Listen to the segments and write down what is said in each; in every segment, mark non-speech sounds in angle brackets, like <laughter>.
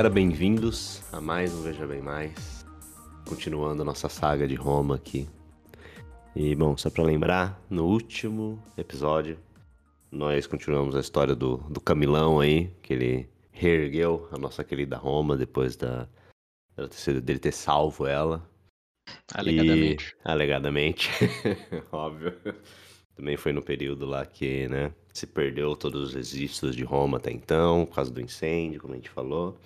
galera, bem-vindos a mais um Veja Bem Mais. Continuando a nossa saga de Roma aqui. E bom, só para lembrar, no último episódio, nós continuamos a história do, do Camilão aí, que ele reergueu a nossa querida Roma depois da, dele ter salvo ela. Alegadamente. E, alegadamente, <laughs> óbvio. Também foi no período lá que, né, se perdeu todos os registros de Roma até então, por causa do incêndio, como a gente falou.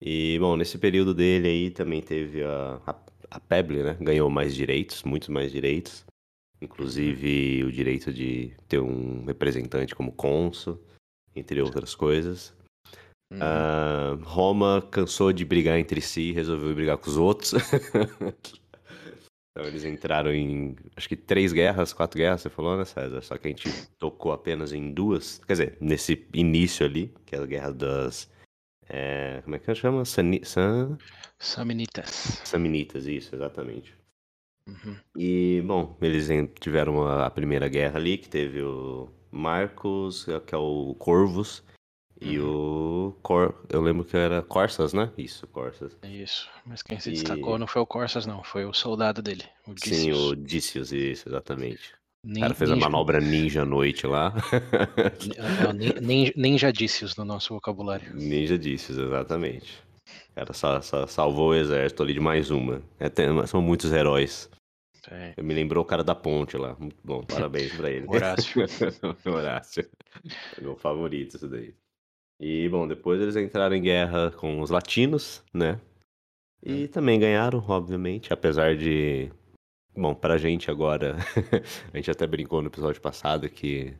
E, bom, nesse período dele aí também teve a, a, a Peble, né, ganhou mais direitos, muitos mais direitos. Inclusive o direito de ter um representante como cônsul, entre outras coisas. Uhum. Uh, Roma cansou de brigar entre si e resolveu brigar com os outros. <laughs> Então eles entraram em, acho que três guerras, quatro guerras, você falou, né, César? Só que a gente tocou apenas em duas. Quer dizer, nesse início ali, que é a guerra das. É, como é que chama? Sani, San... Samnitas. Samnitas, isso, exatamente. Uhum. E, bom, eles tiveram a primeira guerra ali, que teve o Marcos, que é o Corvus, e uhum. o Cor... Eu lembro que era Corsas, né? Isso, Corsas. Isso. Mas quem se e... destacou não foi o Corsas, não. Foi o soldado dele, o Dícios. Sim, o Dícios, isso, exatamente. o cara fez ninja... a manobra ninja à noite lá. ninja, ninja Dícios no nosso vocabulário. Ninja Dícios, exatamente. O cara só, só, salvou o exército ali de mais uma. É, tem, são muitos heróis. É. Me lembrou o cara da ponte lá. Muito bom, parabéns pra ele. <laughs> Horácio. <laughs> Horácio. Meu favorito isso daí. E, bom, depois eles entraram em guerra com os latinos, né? E hum. também ganharam, obviamente, apesar de. Bom, pra gente agora, <laughs> a gente até brincou no episódio passado que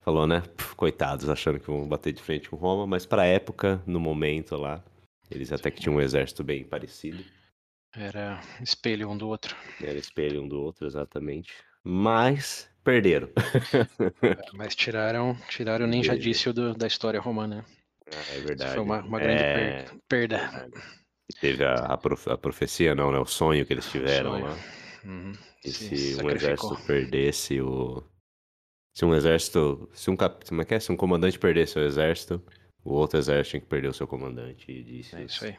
falou, né? Puf, coitados, achando que vão bater de frente com Roma, mas pra época, no momento lá, eles até que tinham um exército bem parecido. Era espelho um do outro. Era espelho um do outro, exatamente. Mas perderam. <laughs> É, mas tiraram, tiraram o ninjadício do, da história romana. Ah, é verdade. Isso foi uma, uma grande é... perda. Teve a, a, prof, a, profecia, não, né? O sonho que eles tiveram lá. Uhum. E se um exército perdesse o. Se um exército. Se um cap... Como é que é? Se um comandante perdesse o exército, o outro exército tinha que perder o seu comandante. E disse. É isso aí.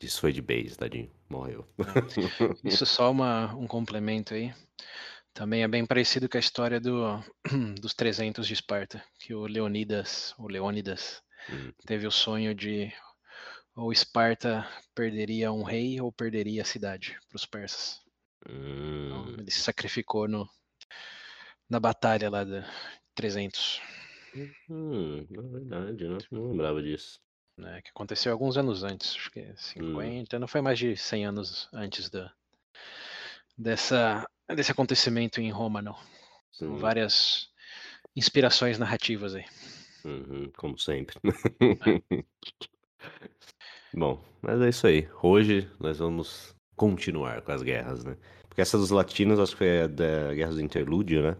Isso foi de base, tadinho. Morreu. Isso só uma, um complemento aí. Também é bem parecido com a história do, <clears throat> dos 300 de Esparta, que o Leonidas, o Leônidas, hum. teve o sonho de ou Esparta perderia um rei ou perderia a cidade para os persas. Então, hum. Então, ele se sacrificou no, na batalha lá de 300. Hum, é verdade, né? não lembrava disso. É, que aconteceu alguns anos antes, acho que 50, hum. não foi mais de 100 anos antes da, dessa desse acontecimento em Roma, não. São várias inspirações narrativas aí. Uhum, como sempre. É. <laughs> Bom, mas é isso aí. Hoje nós vamos continuar com as guerras, né? Porque essa dos latinos acho que foi a da Guerra do Interlúdio, né?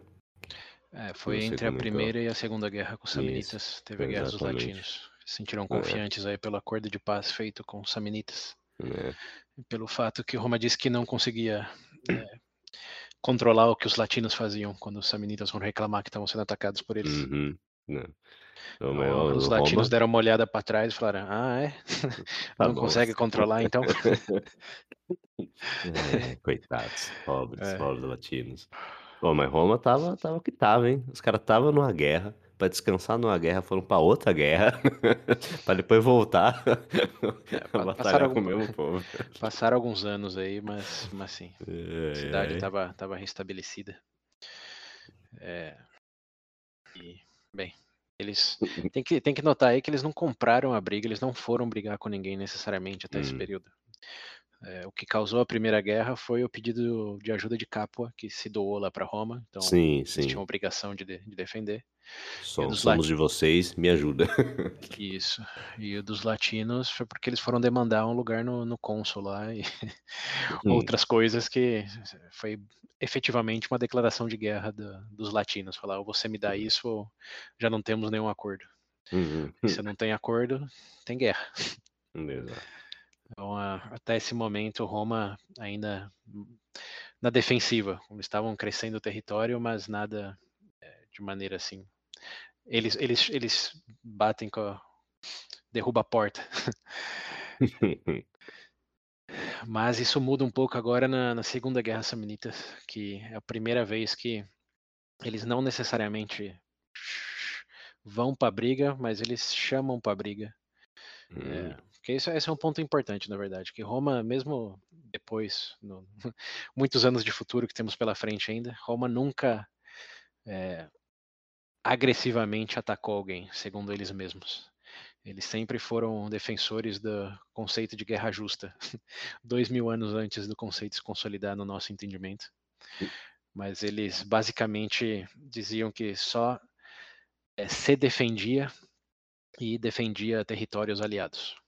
É, foi entre a primeira e a segunda guerra com os Samnitas. Isso, Teve a Guerra dos Latinos. Se sentiram é. confiantes é. aí pelo acordo de paz feito com os Samnitas. É. Pelo fato que Roma disse que não conseguia é, controlar o que os latinos faziam quando os samnitas foram reclamar que estavam sendo atacados por eles. Uhum. Então, os latinos Roma... deram uma olhada para trás e falaram: Ah, é? <laughs> Tá Não bom. consegue controlar então? <laughs> é, coitados, pobres, <laughs> é. pobres latinos. Bom, mas Roma tava, tava que tava, hein? Os caras estavam numa guerra, para descansar numa guerra, foram para outra guerra, <laughs> para depois voltar é, <laughs> batalhar com o mesmo povo. <laughs> Passaram alguns anos aí, mas, mas sim, é, a cidade estava é. tava restabelecida. É, e, bem, eles tem que, tem que notar aí que eles não compraram a briga, eles não foram brigar com ninguém necessariamente até hum. esse período. É, o que causou a Primeira Guerra foi o pedido de ajuda de Capua, que se doou lá para Roma. Então, sim, eles sim. tinham obrigação de, de defender. Somos, somos de vocês, me ajuda. <laughs> Isso. E o dos latinos foi porque eles foram demandar um lugar no, no cônsul lá e <laughs> hum. outras coisas que foi efetivamente uma declaração de guerra do, dos latinos. Falar, ou você me dá uhum. isso ou já não temos nenhum acordo. Uhum. Se não tem acordo, tem guerra. Exato. Então, até esse momento, Roma ainda na defensiva. Eles estavam crescendo o território, mas nada é, de maneira assim. Eles, eles, eles batem com a, derruba a porta. <laughs> <laughs> Mas isso muda um pouco agora na, na Segunda Guerra Samnita, que é a primeira vez que eles não necessariamente vão para a briga, mas eles chamam para a briga. Hum. É, porque isso, esse é um ponto importante, na verdade, que Roma, mesmo depois, no, <laughs> muitos anos de futuro que temos pela frente ainda, Roma nunca é, agressivamente atacou alguém, segundo eles mesmos. Eles sempre foram defensores do conceito de guerra justa, <laughs> dois mil anos antes do conceito se consolidar no nosso entendimento. Mas eles basicamente diziam que só é, se defendia e defendia territórios aliados.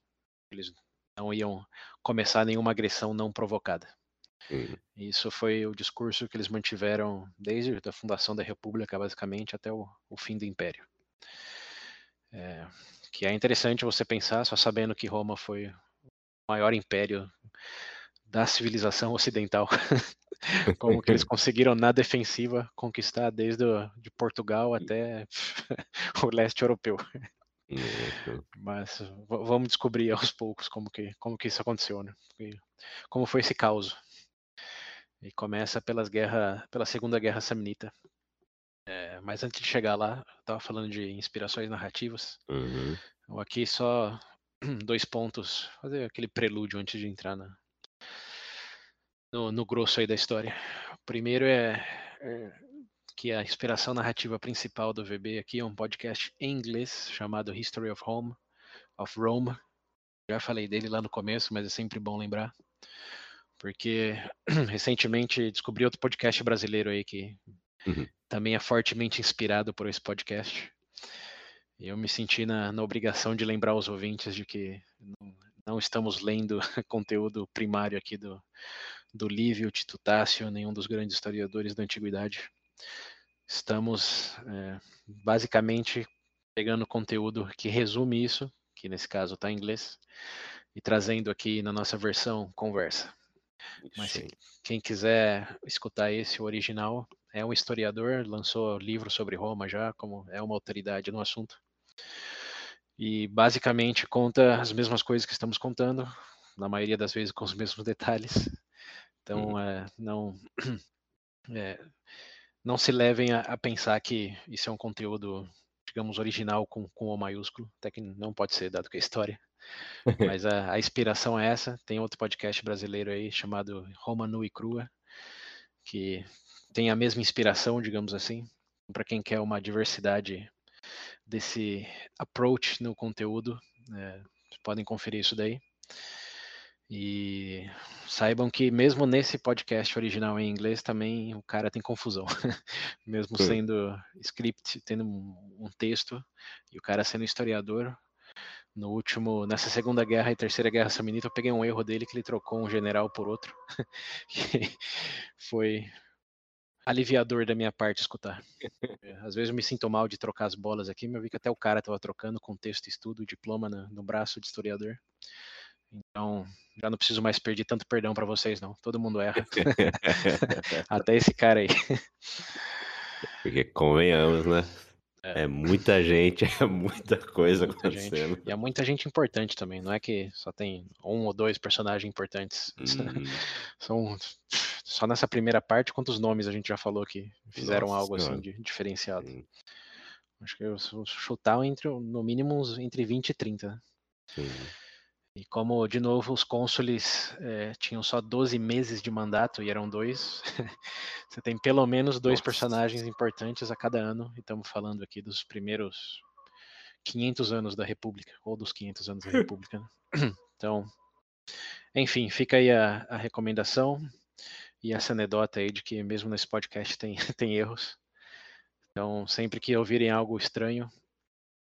Eles não iam começar nenhuma agressão não provocada. Uhum. Isso foi o discurso que eles mantiveram desde a fundação da República, basicamente, até o, o fim do Império. É, que é interessante você pensar, só sabendo que Roma foi o maior império da civilização ocidental, <laughs> como que eles <laughs> conseguiram na defensiva conquistar desde o, de Portugal até <laughs> o leste europeu. Mas vamos descobrir aos poucos como que, como que isso aconteceu, né? Como foi esse caos. E começa pelas guerra, pela Segunda Guerra Samnita. É, mas antes de chegar lá, eu estava falando de inspirações narrativas. Uhum. Então, aqui só <clears throat> dois pontos, fazer aquele prelúdio antes de entrar na, no, no grosso aí da história. O primeiro é, é que a inspiração narrativa principal do VB aqui é um podcast em inglês chamado History of Home, of Rome. Já falei dele lá no começo, mas é sempre bom lembrar. Porque <clears throat> recentemente descobri outro podcast brasileiro aí que uhum. também é fortemente inspirado por esse podcast. Eu me senti na, na obrigação de lembrar os ouvintes de que não, não estamos lendo <laughs> conteúdo primário aqui do, do Lívio, Tito Tássio, nenhum dos grandes historiadores da antiguidade. Estamos é, basicamente pegando conteúdo que resume isso, que nesse caso está em inglês, e trazendo aqui na nossa versão conversa. Mas quem quiser escutar esse original, é um historiador, lançou livro sobre Roma já, como é uma autoridade no assunto. E basicamente conta as mesmas coisas que estamos contando, na maioria das vezes com os mesmos detalhes. Então, uhum. é, não <clears throat> é, não se levem a, a, pensar que isso é um conteúdo, digamos, original com, com O maiúsculo, até que não pode ser, dado que é história. <laughs> Mas a, a, inspiração é essa. Tem outro podcast brasileiro aí chamado Roma Nua e Crua, que tem a mesma inspiração, digamos assim, para quem quer uma diversidade desse approach no conteúdo. É, podem conferir isso daí. E saibam que mesmo nesse podcast original em inglês também o cara tem confusão. <laughs> mesmo Sim. sendo script, tendo um, texto e o cara sendo historiador, no último, nessa Segunda Guerra e Terceira Guerra Saminita, eu peguei um erro dele que ele trocou um general por outro. <laughs> foi aliviador da minha parte escutar. <laughs> Às vezes eu me sinto mal de trocar as bolas aqui, mas eu vi que até o cara estava trocando contexto, estudo, diploma no, no braço de historiador. Então, já não preciso mais pedir tanto perdão para vocês, não. Todo mundo erra. <laughs> Até esse cara aí. Porque convenhamos, né? É. é muita gente, é muita coisa muita acontecendo. Gente. E é muita gente importante também, não é que só tem um ou dois personagens importantes. Uhum. São só nessa primeira parte, quantos nomes a gente já falou que fizeram Nossa, algo assim de, diferenciado. Sim. Acho que eu vou chutar entre, no mínimo uns, entre 20 e 30. Sim. E como, de novo, os cônsules é, tinham só 12 meses de mandato e eram dois, <laughs> você tem pelo menos dois Nossa. personagens importantes a cada ano. E estamos falando aqui dos primeiros 500 anos da República, ou dos 500 anos da <laughs> República. Né? <clears throat> Então, enfim, fica aí a, a, recomendação e essa anedota aí de que mesmo nesse podcast tem, <laughs> tem erros. Então, sempre que ouvirem algo estranho,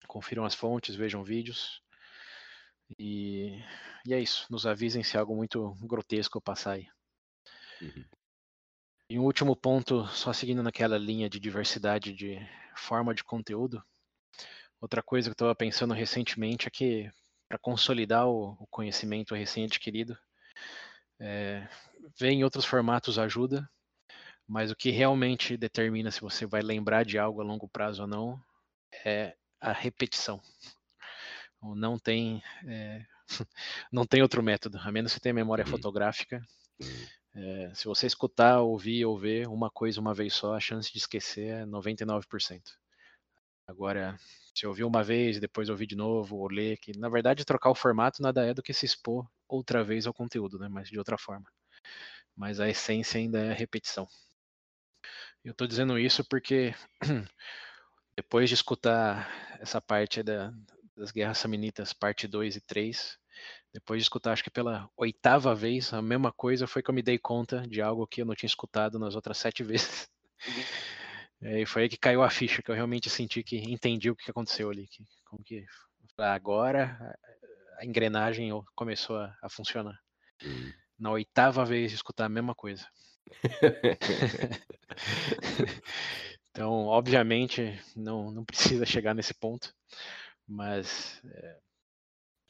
confiram as fontes, vejam vídeos. E, e é isso. Nos avisem se algo muito grotesco passar aí. Uhum. E um último ponto, só seguindo naquela linha de diversidade de forma de conteúdo. Outra coisa que eu estava pensando recentemente é que para consolidar o, o, conhecimento recém-adquirido, é, ver em outros formatos ajuda, mas o que realmente determina se você vai lembrar de algo a longo prazo ou não é a repetição. Não tem, é, <laughs> não tem outro método, a menos que tenha memória uhum. fotográfica. É, se você escutar, ouvir ou ver uma coisa uma vez só, a chance de esquecer é 99%. Agora, se ouvir uma vez e depois ouvir de novo, ou ler, que na verdade trocar o formato nada é do que se expor outra vez ao conteúdo, né? mas de outra forma. Mas a essência ainda é a repetição. Eu estou dizendo isso porque <clears throat> depois de escutar essa parte da, das Guerras Samnitas, parte 2 e 3, depois de escutar, acho que pela oitava vez, a mesma coisa foi que eu me dei conta de algo que eu não tinha escutado nas outras sete <laughs> vezes. E foi aí que caiu a ficha, que eu realmente senti que entendi o que aconteceu ali. Que, como que agora a engrenagem começou a, a funcionar. Hum. Na oitava vez de escutar a mesma coisa. <laughs> <laughs> então, obviamente, não, não precisa chegar nesse ponto, mas é,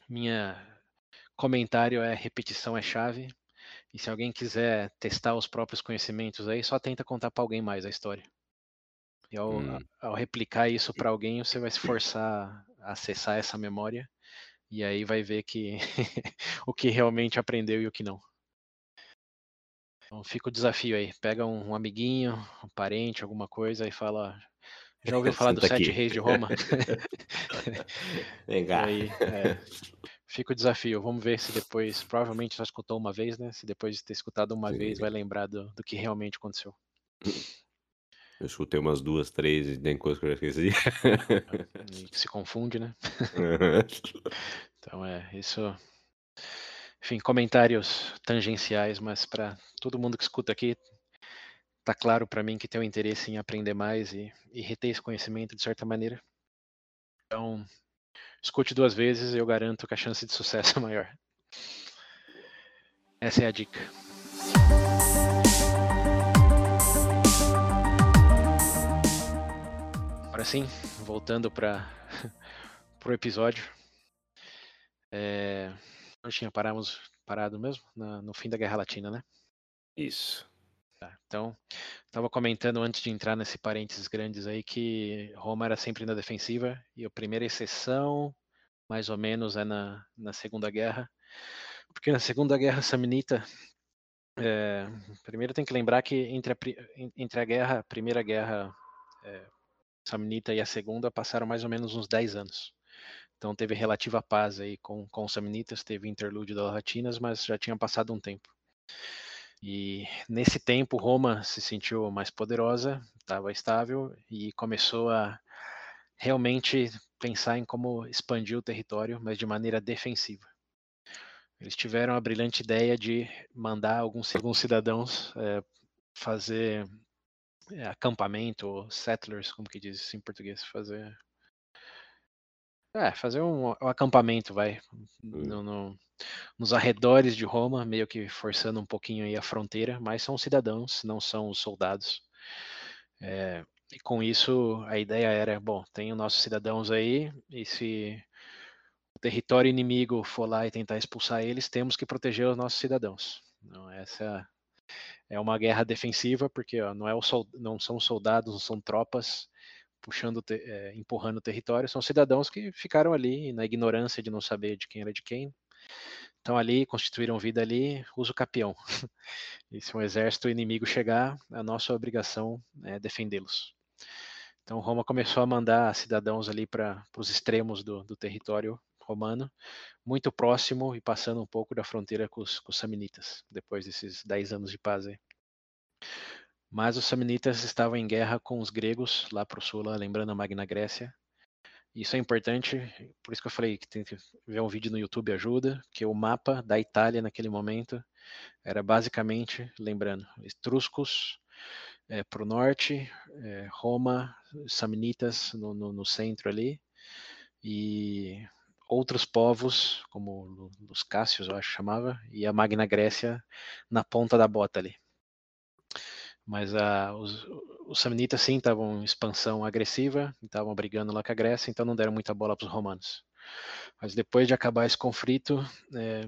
minha comentário é repetição é chave. E se alguém quiser testar os próprios conhecimentos aí, só tenta contar para alguém mais a história. E ao, hum. ao replicar isso para alguém, você vai se forçar a acessar essa memória e aí vai ver que <laughs> o que realmente aprendeu e o que não. Então fica o desafio aí. Pega um, um amiguinho, um parente, alguma coisa e fala. Já ouviu <laughs> falar dos sete reis de Roma? <laughs> Vem cá. Aí, é, fica o desafio. Vamos ver se depois, provavelmente só escutou uma vez, né? Se depois de ter escutado uma Sim. vez, vai lembrar do, do que realmente aconteceu. Eu escutei umas duas, três e tem coisa que eu já esqueci. <laughs> E se confunde, né? Então é, isso. Enfim, comentários tangenciais, mas para todo mundo que escuta aqui, tá claro para mim que tem um interesse em aprender mais e, e reter esse conhecimento de certa maneira. Então, escute duas vezes e eu garanto que a chance de sucesso <laughs> é maior. Essa é a dica. Agora sim, voltando para <laughs> o episódio. É, nós tinha paramos, parado mesmo na, no fim da Guerra Latina, né? Isso. Tá, então, estava comentando antes de entrar nesse parênteses grandes aí que Roma era sempre na defensiva e a primeira exceção, mais ou menos, é na, na Segunda Guerra. Porque na Segunda Guerra Samnita, é, primeiro tem que lembrar que entre a, entre a guerra, a Primeira Guerra é, Samnita e a segunda passaram mais ou menos uns 10 anos. Então teve relativa paz aí com, com os Samnitas, teve interlúdio das Latinas, mas já tinha passado um tempo. E nesse tempo Roma se sentiu mais poderosa, estava estável e começou a realmente pensar em como expandir o território, mas de maneira defensiva. Eles tiveram a brilhante ideia de mandar alguns, alguns cidadãos é, fazer é, acampamento, settlers, como que diz isso em português, fazer é, fazer um, um acampamento, vai, hum. no, no, nos arredores de Roma, meio que forçando um pouquinho aí a fronteira, mas são cidadãos, não são os soldados. É, e com isso, a ideia era, bom, tem os nossos cidadãos aí, e se o território inimigo for lá e tentar expulsar eles, temos que proteger os nossos cidadãos. Então, essa é uma guerra defensiva, porque ó, não, é o não são soldados, não são tropas puxando, é, empurrando o território, são cidadãos que ficaram ali na ignorância de não saber de quem era de quem. Estão ali, constituíram vida ali, usa o capião. <laughs> e se um exército inimigo chegar, a nossa obrigação é defendê-los. Então Roma começou a mandar cidadãos ali para os extremos do, do território romano, muito próximo e passando um pouco da fronteira com os, com os samnitas, depois desses 10 anos de paz aí. Mas os samnitas estavam em guerra com os gregos lá para o sul, lá, lembrando a Magna Grécia. Isso é importante, por isso que eu falei que tem que ver um vídeo no YouTube ajuda, que o mapa da Itália naquele momento era basicamente, lembrando, etruscos é, para o norte, é, Roma, samnitas no, no, no centro ali, e outros povos, como os Cássios, eu acho que chamava, e a Magna Grécia na ponta da bota ali. Mas a, os, os samnitas sim estavam em expansão agressiva, estavam brigando lá com a Grécia, então não deram muita bola para os romanos. Mas depois de acabar esse conflito, é,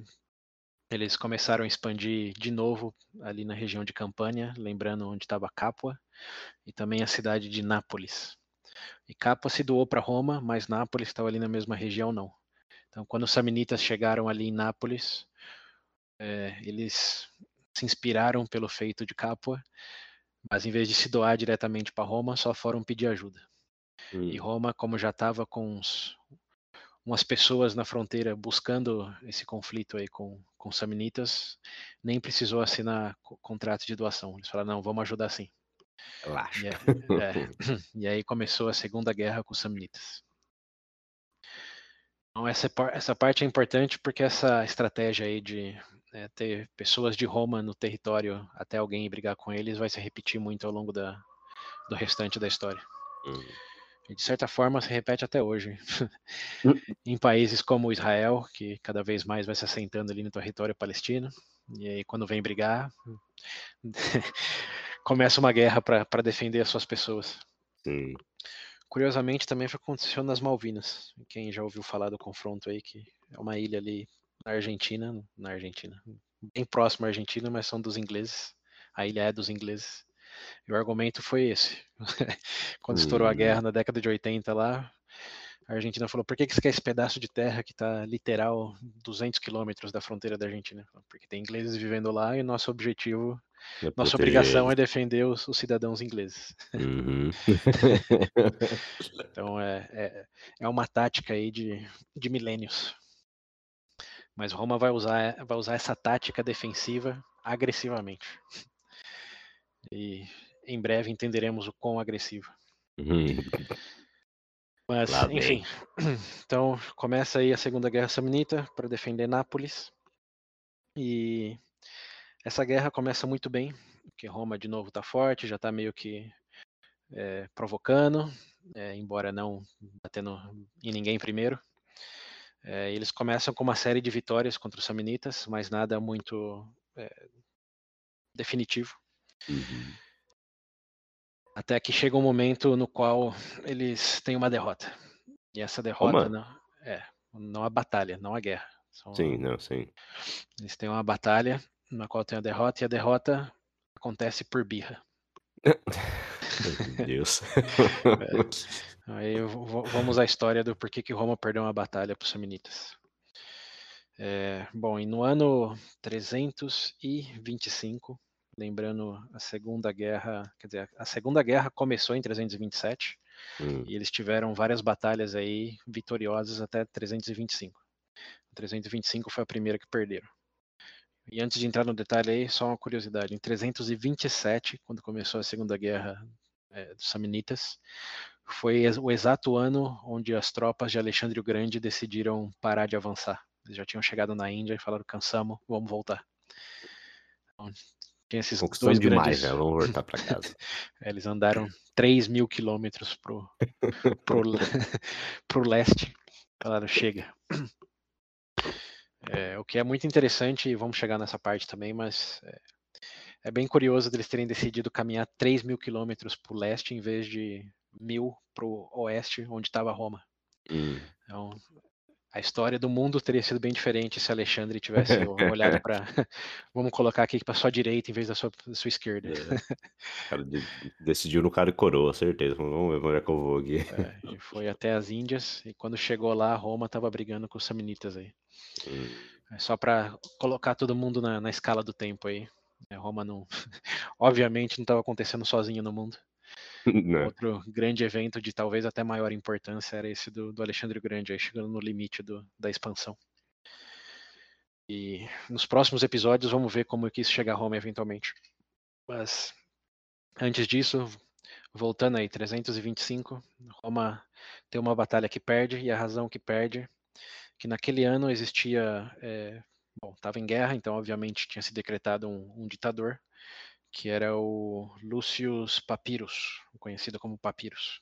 eles começaram a expandir de novo ali na região de Campânia, lembrando onde estava Capua, e também a cidade de Nápoles. E Capua se doou para Roma, mas Nápoles estava ali na mesma região não. Então, quando os samnitas chegaram ali em Nápoles, é, eles se inspiraram pelo feito de Capua, mas em vez de se doar diretamente para Roma, só foram pedir ajuda. Hum. E Roma, como já estava com uns, umas pessoas na fronteira buscando esse conflito aí com, com os samnitas, nem precisou assinar contrato de doação. Eles falaram, não, vamos ajudar sim. Relaxa. E, <laughs> é, <laughs> e aí começou a Segunda Guerra com os samnitas. Então essa, essa parte é importante porque essa estratégia aí de é, ter pessoas de Roma no território até alguém brigar com eles vai se repetir muito ao longo da, do restante da história. Hum. E de certa forma se repete até hoje. Hum. <laughs> em países como Israel, que cada vez mais vai se assentando ali no território palestino, e aí quando vem brigar, <laughs> começa uma guerra para defender as suas pessoas. Sim. Curiosamente também aconteceu nas Malvinas. Quem já ouviu falar do confronto aí, que é uma ilha ali na Argentina, na Argentina, bem próximo à Argentina, mas são dos ingleses. A ilha é dos ingleses. E o argumento foi esse. <laughs> Quando estourou a guerra hum. na década de 80 lá, a Argentina falou: por que, que você quer esse pedaço de terra que está literal 200 quilômetros da fronteira da Argentina? Porque tem ingleses vivendo lá e nosso objetivo, é nossa obrigação é defender os, os cidadãos ingleses. Uhum. <laughs> então é, é, é, uma tática aí de, de milênios. Mas Roma vai usar, vai usar essa tática defensiva agressivamente. E em breve entenderemos o quão agressivo. Uhum. Mas, enfim. <clears throat> Então, começa aí a Segunda Guerra Samnita para defender Nápoles. E essa guerra começa muito bem, porque Roma de novo está forte, já está meio que é, provocando, é, embora não batendo em ninguém primeiro. É, eles começam com uma série de vitórias contra os Samnitas, mas nada muito definitivo. Uhum. Até que chega um momento no qual eles têm uma derrota. E essa derrota não é não a batalha, não a guerra. São sim, não, sim. Eles têm uma batalha na qual tem a derrota e a derrota acontece por birra. <laughs> Meu Deus. <laughs> é. <laughs> Aí vamos à história do porquê que Roma perdeu uma batalha para os Samnitas. É, bom, e no ano 325 lembrando a Segunda Guerra, quer dizer, a Segunda Guerra começou em 327 hum. e eles tiveram várias batalhas aí vitoriosas até 325. 325 foi a primeira que perderam. E antes de entrar no detalhe aí, só uma curiosidade: em 327, quando começou a Segunda Guerra é, dos Samnitas, foi o exato ano onde as tropas de Alexandre o Grande decidiram parar de avançar. Eles já tinham chegado na Índia e falaram: cansamos, vamos voltar. Então, tinha esses dois demais, grandes... né? Vamos voltar para casa. <laughs> Eles andaram 3 mil quilômetros pro, <laughs> pro, <laughs> pro leste. Falaram, chega. É, o que é muito interessante, e vamos chegar nessa parte também, mas é, é bem curioso deles terem decidido caminhar 3 mil quilômetros para o leste em vez de mil para o oeste, onde estava Roma. Hum. Então, a história do mundo teria sido bem diferente se Alexandre tivesse <laughs> olhado para. <laughs> Vamos colocar aqui para sua direita em vez da sua, da sua esquerda. É. O <laughs> cara decidiu no cara e coroa, certeza. Vamos ver onde é que eu vou aqui. É, foi até as Índias, e quando chegou lá, Roma estava brigando com os Samnitas aí. Hum. É só para colocar todo mundo na, na, escala do tempo aí. É, Roma não. Obviamente não estava acontecendo sozinho no mundo. <laughs> Né. Outro grande evento de talvez até maior importância era esse do, do Alexandre Grande, aí chegando no limite do, da expansão. E nos próximos episódios vamos ver como que isso chega a Roma eventualmente. Mas antes disso, voltando aí, 325, Roma tem uma batalha que perde, e a razão que perde, que naquele ano existia, é, bom, estava em guerra, então obviamente tinha se decretado um, um ditador, que era o Lucius Papyrus, conhecido como Papyrus.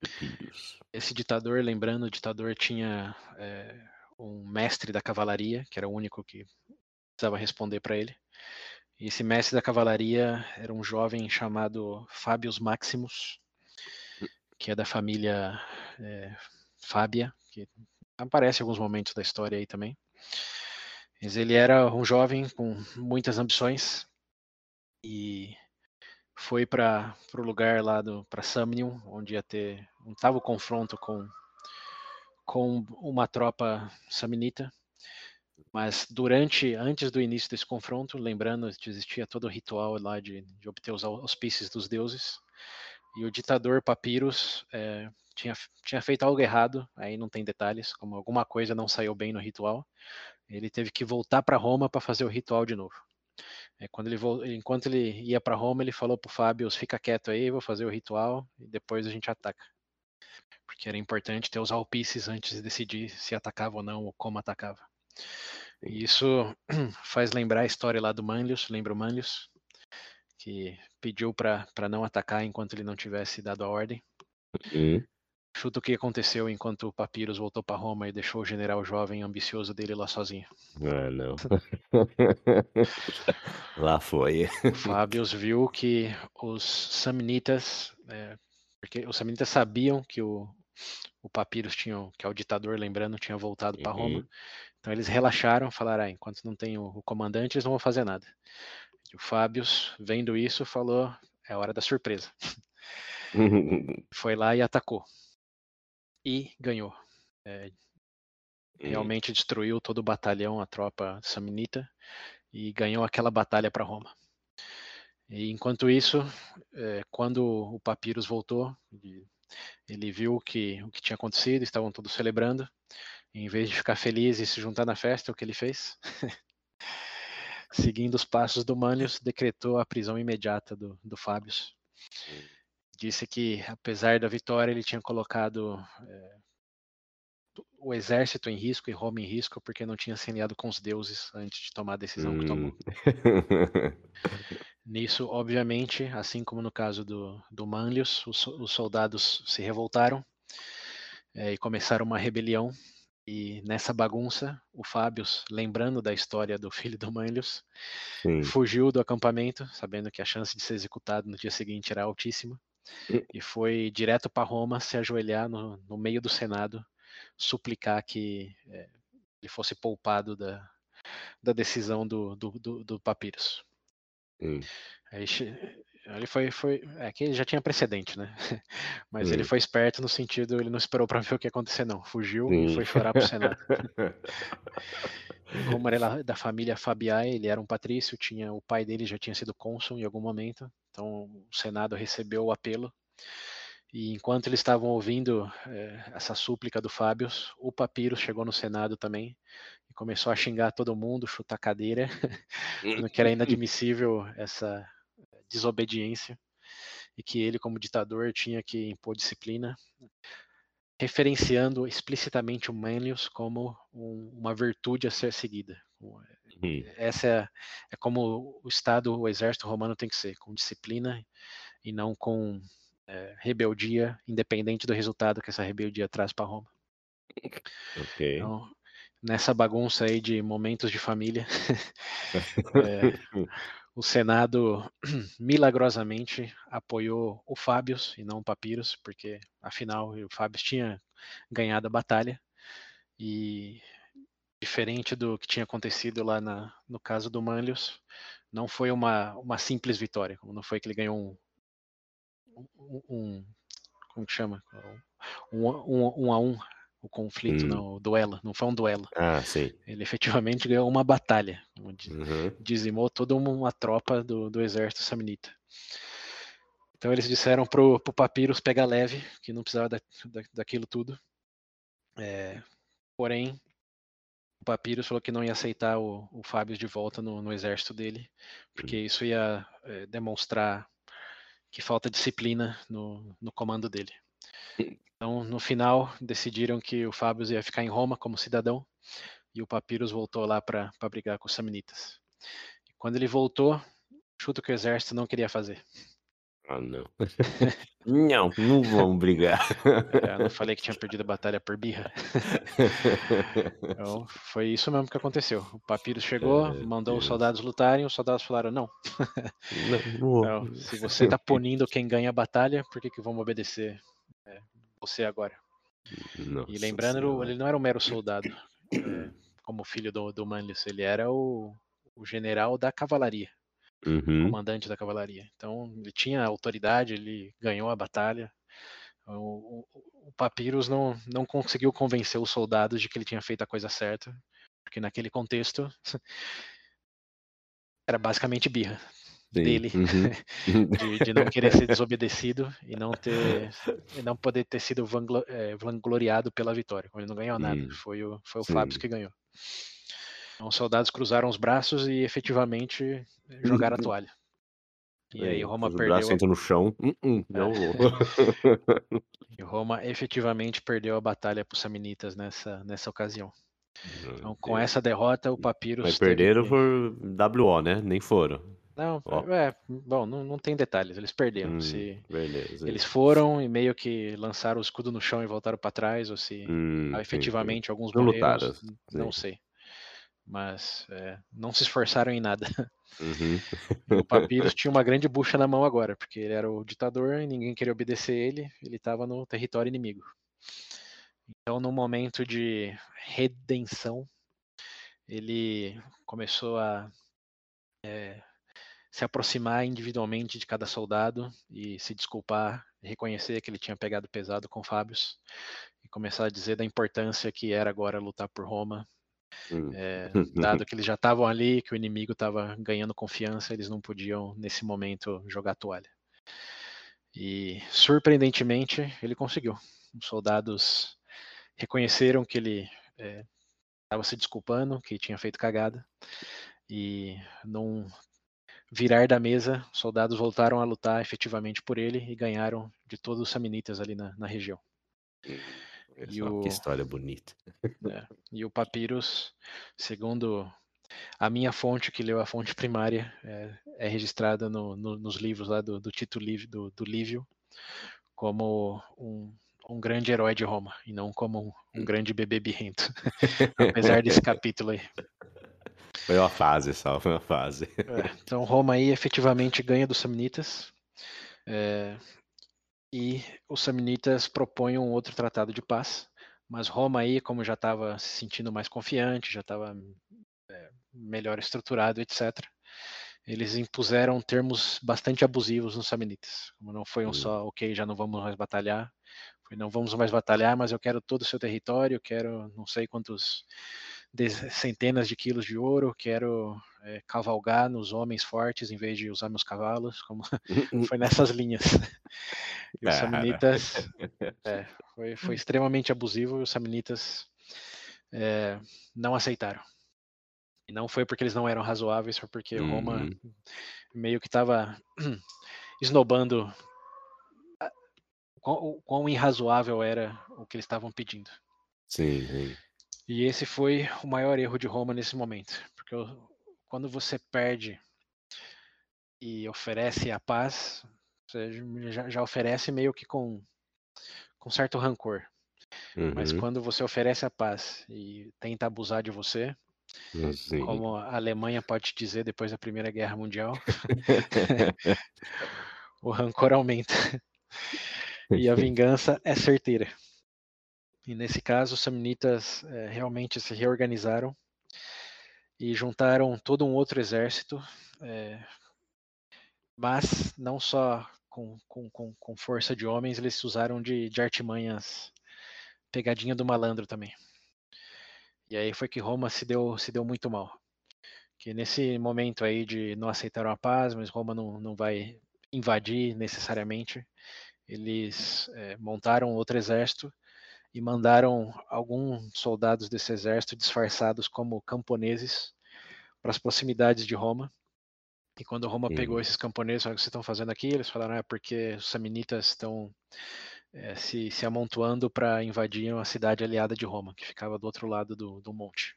Papyrus. Esse ditador, lembrando, o ditador tinha é, um mestre da cavalaria, que era o único que precisava responder para ele. E esse mestre da cavalaria era um jovem chamado Fabius Maximus, que é da família é, Fábia, que aparece em alguns momentos da história aí também. Mas ele era um jovem com muitas ambições, e foi para o lugar lá do para Samnium, onde ia ter estava o confronto com com uma tropa saminita, mas durante, antes do início desse confronto, lembrando que existia todo o ritual lá de, de obter os auspícios dos deuses, e o ditador Papyrus é, tinha, tinha feito algo errado, aí não tem detalhes, como alguma coisa não saiu bem no ritual, ele teve que voltar para Roma para fazer o ritual de novo. É, quando ele, enquanto ele ia para Roma, ele falou para o Fábio: fica quieto aí, vou fazer o ritual e depois a gente ataca. Porque era importante ter os alpices antes de decidir se atacava ou não, ou como atacava. E isso <clears throat> faz lembrar a história lá do Manlius, lembra o Manlius? Que pediu para não atacar enquanto ele não tivesse dado a ordem. Uhum. Chuta o que aconteceu enquanto o Papyrus voltou para Roma e deixou o general jovem ambicioso dele lá sozinho. Ah, não. <laughs> lá foi. O Fábios viu que os Samnitas, é, porque os Samnitas sabiam que o, o Papyrus tinha, que é o ditador, lembrando, tinha voltado para Roma. Uhum. Então eles relaxaram, falaram, ah, enquanto não tem o, o, comandante, eles não vão fazer nada. E o Fábios, vendo isso, falou, é hora da surpresa. <laughs> Foi lá e atacou e ganhou. É, realmente destruiu todo o batalhão, a tropa saminita, e ganhou aquela batalha para Roma. E enquanto isso, é, quando o Papyrus voltou, ele, viu que o que tinha acontecido, estavam todos celebrando. Em vez de ficar feliz e se juntar na festa, o que ele fez? <laughs> Seguindo os passos do Manius, decretou a prisão imediata do, do Fábios. Hum disse que, apesar da vitória, ele tinha colocado é, o exército em risco e Roma em risco porque não tinha se aliado com os deuses antes de tomar a decisão hum. que tomou. Hum. <laughs> Nisso, obviamente, assim como no caso do, do Manlius, os, os soldados se revoltaram é, e começaram uma rebelião. E nessa bagunça, o Fábios, lembrando da história do filho do Manlius, Sim. fugiu do acampamento, sabendo que a chance de ser executado no dia seguinte era altíssima e foi direto para Roma se ajoelhar no, no, meio do Senado, suplicar que é, ele fosse poupado da, da decisão do, do, do, do Papyrus. Hum. Aí, ele foi, foi, é que ele já tinha precedente, né? <laughs> Mas hum. ele foi esperto no sentido, ele não esperou para ver o que ia acontecer, não. Fugiu e foi chorar pro Senado. <laughs> Como era da família Fabiae, ele era um patrício, tinha o pai dele já tinha sido cônsul em algum momento, então o Senado recebeu o apelo. E enquanto eles estavam ouvindo é, essa súplica do Fábio, o Papiro chegou no Senado também e começou a xingar todo mundo, chutar cadeira, <laughs> que era inadmissível essa desobediência e que ele, como ditador, tinha que impor disciplina referenciando explicitamente o Manlius como um, uma virtude a ser seguida. Uhum. Essa é, é, como o Estado, o exército romano tem que ser, com disciplina e não com é, rebeldia, independente do resultado que essa rebeldia traz para Roma. Okay. Então, nessa bagunça aí de momentos de família, <laughs> é, <laughs> o Senado <clears throat> milagrosamente apoiou o Fábios e não o Papyrus, porque afinal o Fábios tinha ganhado a batalha e diferente do que tinha acontecido lá na, no caso do Manlius, não foi uma, uma simples vitória, não foi que ele ganhou um, um, um como que chama? Um, um, um a um o conflito, hum. não, o duelo, não foi um duelo. Ah, sim. Ele efetivamente ganhou uma batalha, onde uhum. dizimou toda uma tropa do, do exército saminita. Então eles disseram pro, pro Papyrus pegar leve, que não precisava da, da, daquilo tudo. É, porém, o Papyrus falou que não ia aceitar o, o Fábio de volta no, no, exército dele, porque hum. isso ia é, demonstrar que falta disciplina no, no comando dele. Então, no final, decidiram que o Fábio ia ficar em Roma como cidadão e o Papyrus voltou lá para brigar com os Samnitas. E quando ele voltou, chuta que o exército não queria fazer. Ah, não. <laughs> não, não vão brigar. <laughs> É, eu não falei que tinha perdido a batalha por birra. <laughs> Então, foi isso mesmo que aconteceu. O Papyrus chegou, mandou os soldados lutarem, os soldados falaram: não. não, não. se você está punindo quem ganha a batalha, por que, que vamos obedecer? Você agora. Nossa e lembrando, senhora. ele não era um mero soldado, é, <clears throat> como filho do, do Manlius, ele era o, o general da cavalaria, uhum. comandante da cavalaria. Então ele tinha autoridade, ele ganhou a batalha. O, o, o Papyrus não, não conseguiu convencer os soldados de que ele tinha feito a coisa certa, porque naquele contexto <laughs> era basicamente birra Sim. dele uhum. <laughs> de, de, não querer ser desobedecido e não ter e não poder ter sido vanglo, é, vangloriado pela vitória. Ele não ganhou nada, hum. foi o foi o Fábio que ganhou. Então, os soldados cruzaram os braços e efetivamente jogaram a toalha. E aí Roma perdeu. O braço entra no chão. Uh -uh, não. <laughs> e Roma efetivamente perdeu a batalha para os Samnitas nessa, nessa ocasião. Então, com essa derrota, o Papyrus. Mas perderam que... por WO, né? Nem foram. Não, oh. é, bom, não, não tem detalhes, eles perderam. Hum, se beleza. eles foram e meio que lançaram o escudo no chão e voltaram para trás, ou se hum, efetivamente sim, alguns morreram, não sei mas é, não se esforçaram em nada. Uhum. <laughs> o Papyrus <laughs> tinha uma grande bucha na mão agora, porque ele era o ditador e ninguém queria obedecer ele, ele estava no território inimigo. Então, no momento de redenção, ele começou a é, se aproximar individualmente de cada soldado e se desculpar, reconhecer que ele tinha pegado pesado com Fábios e começar a dizer da importância que era agora lutar por Roma é, <laughs> dado que eles já estavam ali, que o inimigo estava ganhando confiança, eles não podiam, nesse momento, jogar toalha. E, surpreendentemente, ele conseguiu. Os soldados reconheceram que ele estava é, se desculpando, que tinha feito cagada, e num virar da mesa, os soldados voltaram a lutar efetivamente por ele e ganharam de todos os samnitas ali na, na região. Hum. E o... Que história bonita. É, e o Papyrus, segundo a minha fonte, que leu a fonte primária, é, é registrada no, no, nos livros lá do, do Tito Lívio, do, do Lívio como um, um grande herói de Roma, e não como um, um grande bebê birrento. <laughs> <laughs> Apesar desse capítulo aí. Foi uma fase só, foi uma fase. É, então Roma aí efetivamente ganha dos Samnitas. É, e os samnitas propõem um outro tratado de paz, mas Roma aí, como já estava se sentindo mais confiante, já estava é, melhor estruturado, etc., eles impuseram termos bastante abusivos nos samnitas. Como não foi um só, ok, já não vamos mais batalhar, foi não vamos mais batalhar, mas eu quero todo o seu território, quero não sei quantos centenas de quilos de ouro, quero é, cavalgar nos homens fortes em vez de usar meus cavalos, como <laughs> foi nessas linhas. <laughs> E os samnitas é, foi, foi, <laughs> extremamente abusivo e os samnitas é, não aceitaram. E não foi porque eles não eram razoáveis, foi porque uhum. Roma meio que estava <clears throat> esnobando quão, quão irrazoável era o que eles estavam pedindo. Sim, sim. E esse foi o maior erro de Roma nesse momento, porque quando você perde e oferece a paz, você já, já oferece meio que com, com certo rancor. Uhum. Mas quando você oferece a paz e tenta abusar de você, Sim. como a Alemanha pode dizer depois da Primeira Guerra Mundial, <laughs> <laughs> o rancor aumenta. <laughs> E a vingança é certeira. E nesse caso, os samnitas é, realmente se reorganizaram e juntaram todo um outro exército, é, mas não só com, com, com, força de homens, eles usaram de, de artimanhas, pegadinha do malandro também. E aí foi que Roma se deu, se deu muito mal. Que nesse momento aí de não aceitaram a paz, mas Roma não, não vai invadir necessariamente, eles é, montaram outro exército e mandaram alguns soldados desse exército disfarçados como camponeses para as proximidades de Roma. E quando Roma pegou uhum. esses camponeses, o que vocês estão fazendo aqui? Eles falaram, é porque os samnitas estão é, se, se amontoando para invadir uma cidade aliada de Roma, que ficava do outro lado do, do monte.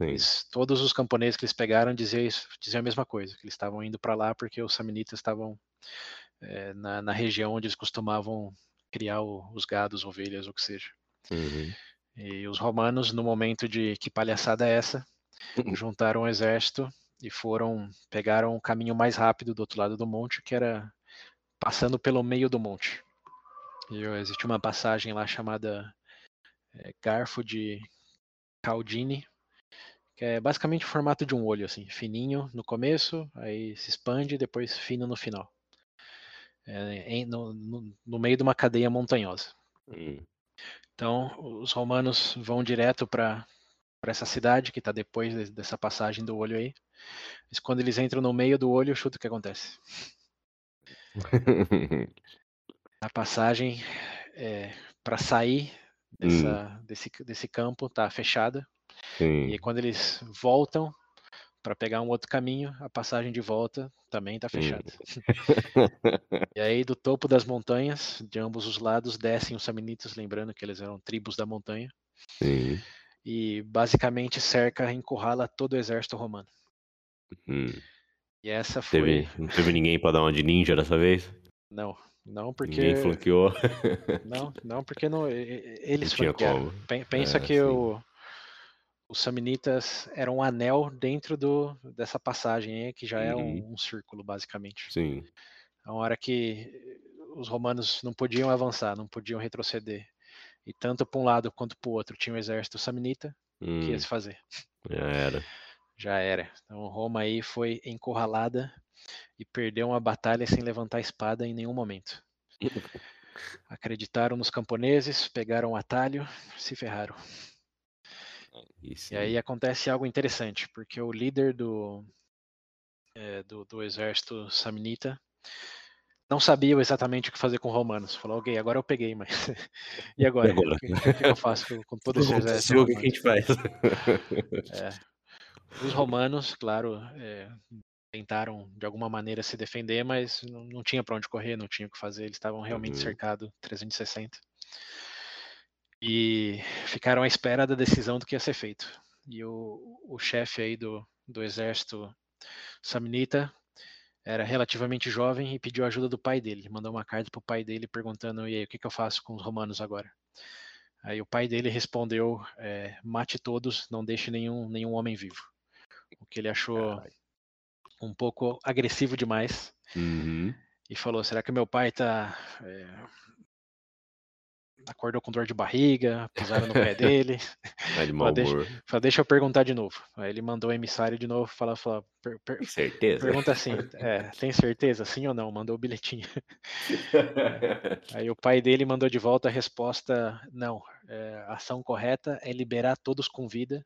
Eles, todos os camponeses que eles pegaram diziam, diziam a mesma coisa, que eles estavam indo para lá porque os samnitas estavam é, na, na região onde eles costumavam criar o, os gados, ovelhas, o que seja. Uhum. E os romanos, no momento de que palhaçada é essa, uhum. juntaram um exército e foram pegaram o caminho mais rápido do outro lado do monte, que era passando pelo meio do monte. E existe uma passagem lá chamada é, Garfo de Caldini, que é basicamente o formato de um olho, assim, fininho no começo, aí se expande e depois fino no final. É, em, no, no, no, meio de uma cadeia montanhosa. Hum. Então, os romanos vão direto para essa cidade que está depois de, dessa passagem do olho aí. Mas quando eles entram no meio do olho, chuta o que acontece. <laughs> a passagem é, para sair dessa, hum. desse, desse campo está fechada. Sim. E quando eles voltam para pegar um outro caminho, a passagem de volta também está fechada. <laughs> e aí, do topo das montanhas, de ambos os lados, descem os samnitas, lembrando que eles eram tribos da montanha. Sim. E basicamente cerca, encurrala todo o exército romano. Hum. E essa foi. Teve, não teve ninguém para dar uma de ninja dessa vez? Não, não porque. Ninguém flanqueou. Não, não porque não, eles não como. Pensa é, que o os Samnitas eram um anel dentro do, dessa passagem que já é um, uhum. um, círculo, basicamente. Sim. A hora que os romanos não podiam avançar, não podiam retroceder. E tanto para um lado quanto para o outro tinha o um exército Samnita, hum. que ia se fazer. Já era. Já era. Então Roma aí foi encurralada e perdeu uma batalha sem levantar a espada em nenhum momento. <laughs> Acreditaram nos camponeses, pegaram o atalho, se ferraram. E aí acontece algo interessante, porque o líder do, é, do, do, exército samnita não sabia exatamente o que fazer com os romanos. Falou, ok, agora eu peguei, mas <laughs> e agora? Agora? O, que, o, que, eu faço com todo <laughs> esse exército? O que a gente faz? <laughs> É, os romanos, claro, é, tentaram de alguma maneira se defender, mas não, não tinha para onde correr, não tinha o que fazer, eles estavam realmente uhum. cercados 360 e ficaram à espera da decisão do que ia ser feito. E o, o chefe aí do, do exército samnita era relativamente jovem e pediu ajuda do pai dele. Mandou uma carta para o pai dele perguntando: e aí, o que, que, eu faço com os romanos agora? Aí o pai dele respondeu: é, mate todos, não deixe nenhum, nenhum homem vivo. O que ele achou um pouco agressivo demais. Uhum. E falou: será que meu pai está é, acordou com dor de barriga, pisaram no pé <laughs> dele. É de mau deixa, fala, deixa eu perguntar de novo. Aí ele mandou o emissário de novo, fala, fala per, per, tem certeza? Pergunta assim, é, tem certeza, sim ou não? Mandou o bilhetinho. <laughs> Aí o pai dele mandou de volta a resposta, não, é, a ação correta é liberar todos com vida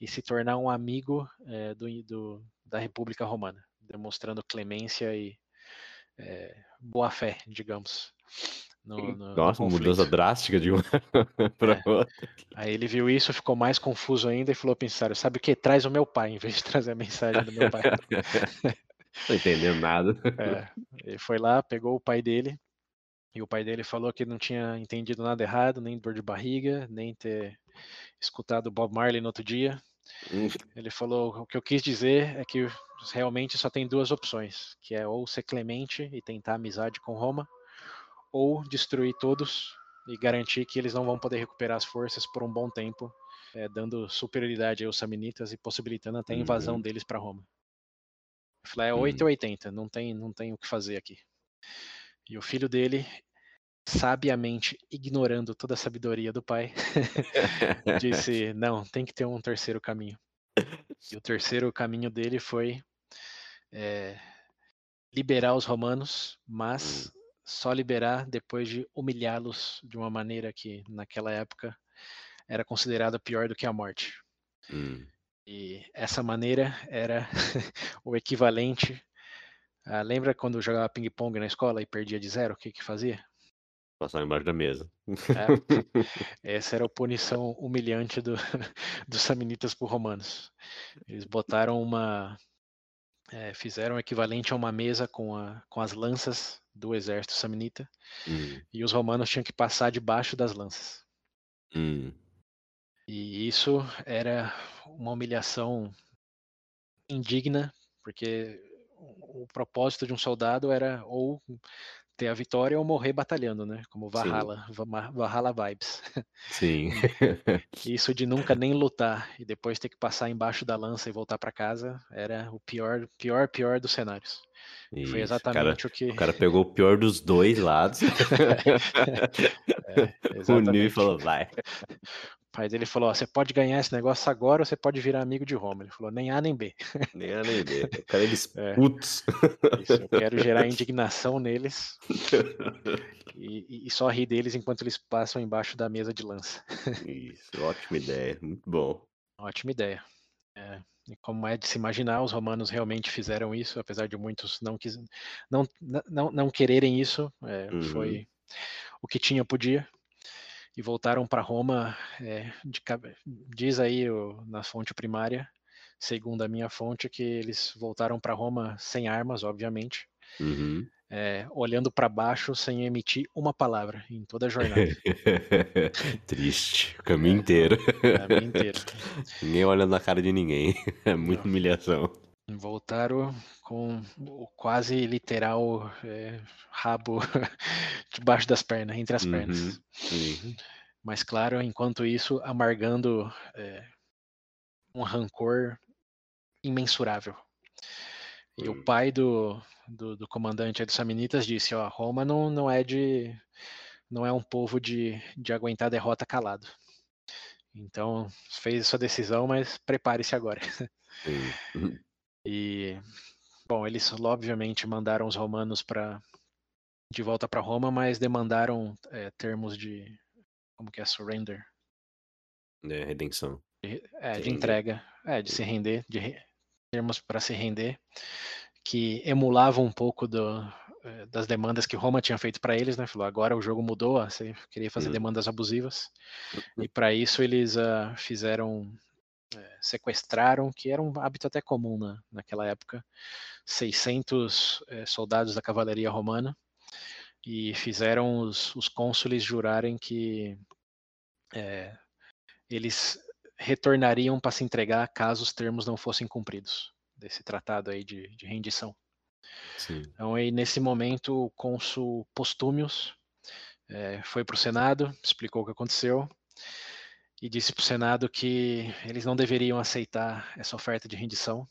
e se tornar um amigo é, do, do, da República Romana, demonstrando clemência e é, boa fé, digamos. No, no, Nossa, uma mudança drástica de <laughs> uma para é. outra. Aí ele viu isso, ficou mais confuso ainda e falou pensário, sabe o que? Traz o meu pai, em vez de <laughs> trazer a mensagem do meu pai. <laughs> Não entendendo nada. É, ele foi lá, pegou o pai dele, e o pai dele falou que não tinha entendido nada errado, nem dor de barriga, nem ter escutado Bob Marley no outro dia. Hum. Ele falou: o que eu quis dizer é que realmente só tem duas opções, que é ou ser clemente e tentar amizade com Roma, ou destruir todos e garantir que eles não vão poder recuperar as forças por um bom tempo, é, dando superioridade aos samnitas e possibilitando até a invasão uhum. deles para Roma. Eu falei, é 8 ou 80, não tem, não tem o que fazer aqui. E o filho dele, sabiamente ignorando toda a sabedoria do pai, <laughs> disse: não, tem que ter um terceiro caminho. E o terceiro caminho dele foi é, liberar os romanos, mas hum só liberar depois de humilhá-los de uma maneira que naquela época era considerada pior do que a morte. Hum. E essa maneira era <laughs> o equivalente. A, lembra quando jogava ping-pong na escola e perdia de zero? O que que fazia? Passar embaixo da mesa. É, essa era a punição humilhante do, <laughs> dos samnitas por romanos. Eles botaram uma. É, fizeram o equivalente a uma mesa com, a, com as lanças do exército samnita hum. e os romanos tinham que passar debaixo das lanças. Hum. E isso era uma humilhação indigna, porque o propósito de um soldado era ou ter a vitória ou morrer batalhando, né? Como Valhalla, Valhalla vibes. Sim. <laughs> <laughs> Isso de nunca nem lutar e depois ter que passar embaixo da lança e voltar para casa era o pior, pior, pior dos cenários. Isso, Foi exatamente cara, o que. O cara pegou o pior dos dois lados. <laughs> é, Uniu e falou, vai. Pai dele falou: você pode ganhar esse negócio agora ou você pode virar amigo de Roma. Ele falou: nem A nem B. <laughs> Nem A nem B. Eu quero eles é, putos. Isso, eu quero gerar <laughs> indignação neles e, e, só rir deles enquanto eles passam embaixo da mesa de lança. Isso, ótima ideia. Muito bom. Ótima ideia. É, e como é de se imaginar, os romanos realmente fizeram isso, apesar de muitos não, quis, não, não, não quererem isso. É, uhum. Foi o que tinha, podia e voltaram para Roma, é, de, diz aí o, na fonte primária, segundo a minha fonte, que eles voltaram para Roma sem armas, obviamente, uhum. é, olhando para baixo sem emitir uma palavra em toda a jornada. <laughs> Triste, o <laughs> caminho é, inteiro. O caminho inteiro. <laughs> ninguém olhando na cara de ninguém, é muita humilhação. Voltaram com o quase literal é, rabo <laughs> debaixo das pernas, entre as pernas. Uhum, uhum. Mas, claro, enquanto isso, amargando é, um rancor imensurável. E uhum. o pai do, do, do comandante dos Samnitas disse: ó, Roma não, não é de não é um povo de, de aguentar derrota calado. Então fez sua decisão, mas prepare-se agora. <laughs> E, bom, eles obviamente mandaram os romanos para de volta para Roma, mas demandaram é, termos de como que é surrender? É, redenção. De, é, de entrega, é, de se render, de re, termos para se render, que emulavam um pouco do, é, das demandas que Roma tinha feito para eles, né? Falou, agora o jogo mudou, você queria fazer hum. demandas abusivas, e para isso eles uh, fizeram é, sequestraram, que era um hábito até comum na, naquela época, 600 é, soldados da cavalaria romana e fizeram os, os cônsules jurarem que é, eles retornariam para se entregar caso os termos não fossem cumpridos desse tratado aí de, de rendição. Sim. Então aí nesse momento o cônsul Postúmios é, foi para o Senado, explicou o que aconteceu e disse para o Senado que eles não deveriam aceitar essa oferta de rendição,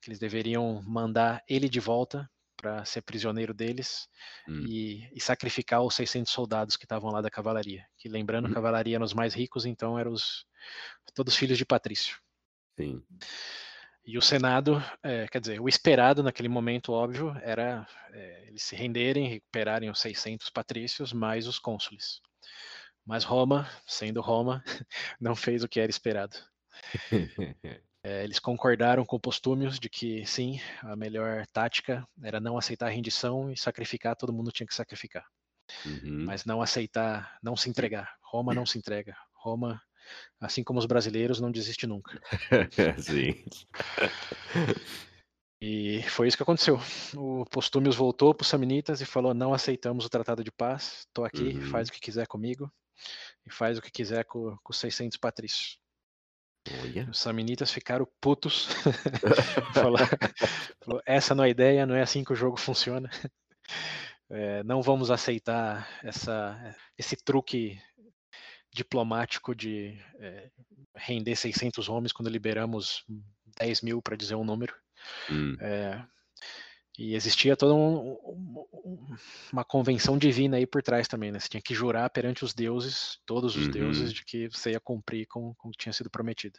que eles deveriam mandar ele de volta para ser prisioneiro deles hum. e, e, sacrificar os 600 soldados que estavam lá da cavalaria. Que lembrando, hum. a cavalaria eram os mais ricos, então eram os, todos filhos de Patrício. Sim. E o Senado, é, quer dizer, o esperado naquele momento, óbvio, era é, eles se renderem, recuperarem os 600 patrícios mais os cônsules. Mas Roma, sendo Roma, <laughs> não fez o que era esperado. <laughs> é, eles concordaram com Postúmios de que sim, a melhor tática era não aceitar a rendição e sacrificar, todo mundo tinha que sacrificar. Uhum. Mas não aceitar, não se entregar. Roma não se entrega. Roma, assim como os brasileiros, não desiste nunca. <laughs> sim. E foi isso que aconteceu. O Postúmios voltou para os Samnitas e falou: Não aceitamos o tratado de paz, estou aqui, uhum. faz o que quiser comigo e faz o que quiser com, com 600 patrícios. Olha. Os samnitas ficaram putos. <laughs> <laughs> essa não é a ideia, não é assim que o jogo funciona. <laughs> É, não vamos aceitar essa, esse truque diplomático de é, render 600 homens quando liberamos 10 mil, para dizer um número. Hum. É, e existia toda um, um, uma convenção divina aí por trás também, né? Você tinha que jurar perante os deuses, todos os uhum. deuses, de que você ia cumprir com, com o que tinha sido prometido.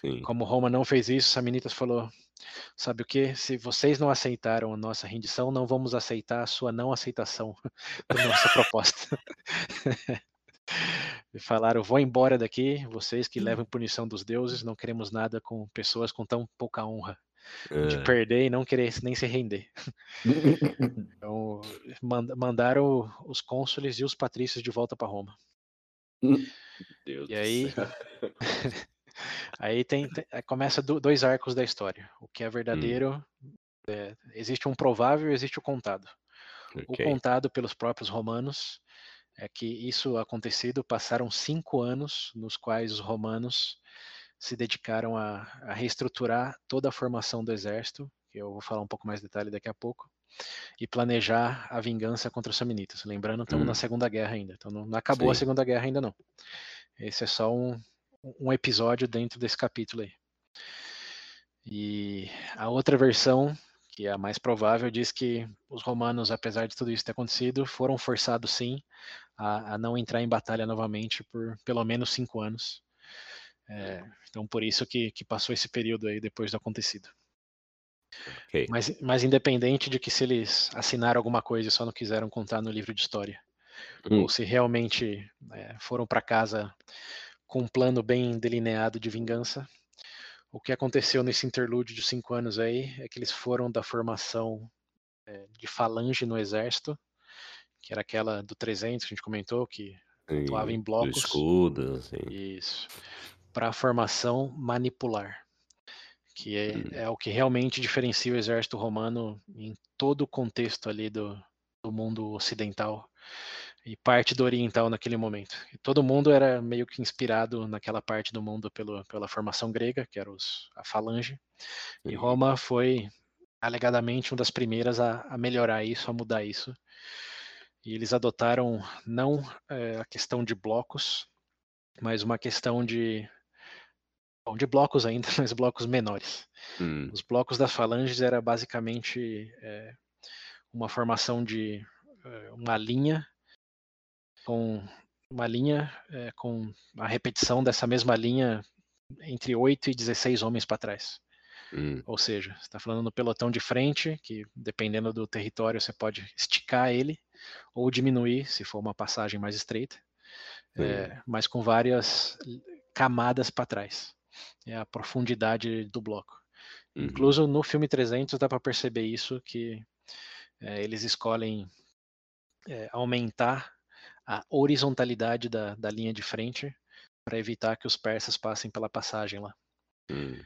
Sim. Como Roma não fez isso, Saminitas falou: sabe o que? Se vocês não aceitaram a nossa rendição, não vamos aceitar a sua não aceitação <laughs> da nossa proposta. <laughs> e falaram: vou embora daqui, vocês que levam punição dos deuses, não queremos nada com pessoas com tão pouca honra de é. perder e não querer nem se render. <laughs> então, mandaram os cônsules e os patrícios de volta para Roma. Deus e aí, <laughs> aí tem, tem, começa dois arcos da história. O que é verdadeiro, hum. é, existe um provável e existe o contado. Okay. O contado pelos próprios romanos é que isso acontecido passaram cinco anos nos quais os romanos se dedicaram a, a reestruturar toda a formação do exército, que eu vou falar um pouco mais de detalhe daqui a pouco, e planejar a vingança contra os samnitas. Lembrando, estamos hum. na Segunda Guerra ainda, então não, não acabou Sim. a Segunda Guerra ainda não. Esse é só um, um episódio dentro desse capítulo aí. E a outra versão que é a mais provável, diz que os romanos, apesar de tudo isso ter acontecido, foram forçados sim a, a não entrar em batalha novamente por pelo menos cinco anos. É, então, por isso que, que passou esse período aí depois do acontecido. Okay. Mas, mas independente de que se eles assinaram alguma coisa e só não quiseram contar no livro de história, hum. ou se realmente é, foram para casa com um plano bem delineado de vingança, o que aconteceu nesse interlúdio de cinco anos aí é que eles foram da formação é, de falange no exército, que era aquela do 300 que a gente comentou, que atuava em blocos. escudo, assim. Isso. Para a formação manipular, que é, hum. é, o que realmente diferencia o exército romano em todo o contexto ali do, do mundo ocidental e parte do oriental naquele momento. E todo mundo era meio que inspirado naquela parte do mundo pelo, pela formação grega, que era os, a falange. E Roma foi alegadamente uma das primeiras a, a melhorar isso, a mudar isso. E eles adotaram não é, a questão de blocos, mas uma questão de bom, de blocos ainda, <laughs> mas blocos menores. Hum. Os blocos das falanges era basicamente é, uma formação de é, uma linha com uma linha é, com a repetição dessa mesma linha entre 8 e 16 homens para trás. Hum. Ou seja, você está falando no pelotão de frente, que dependendo do território você pode esticar ele ou diminuir, se for uma passagem mais estreita, é, mas com várias camadas para trás. É a profundidade do bloco. Uhum. Incluso no filme 300 dá para perceber isso, que é, eles escolhem é, aumentar a horizontalidade da, da linha de frente para evitar que os persas passem pela passagem lá. Hum.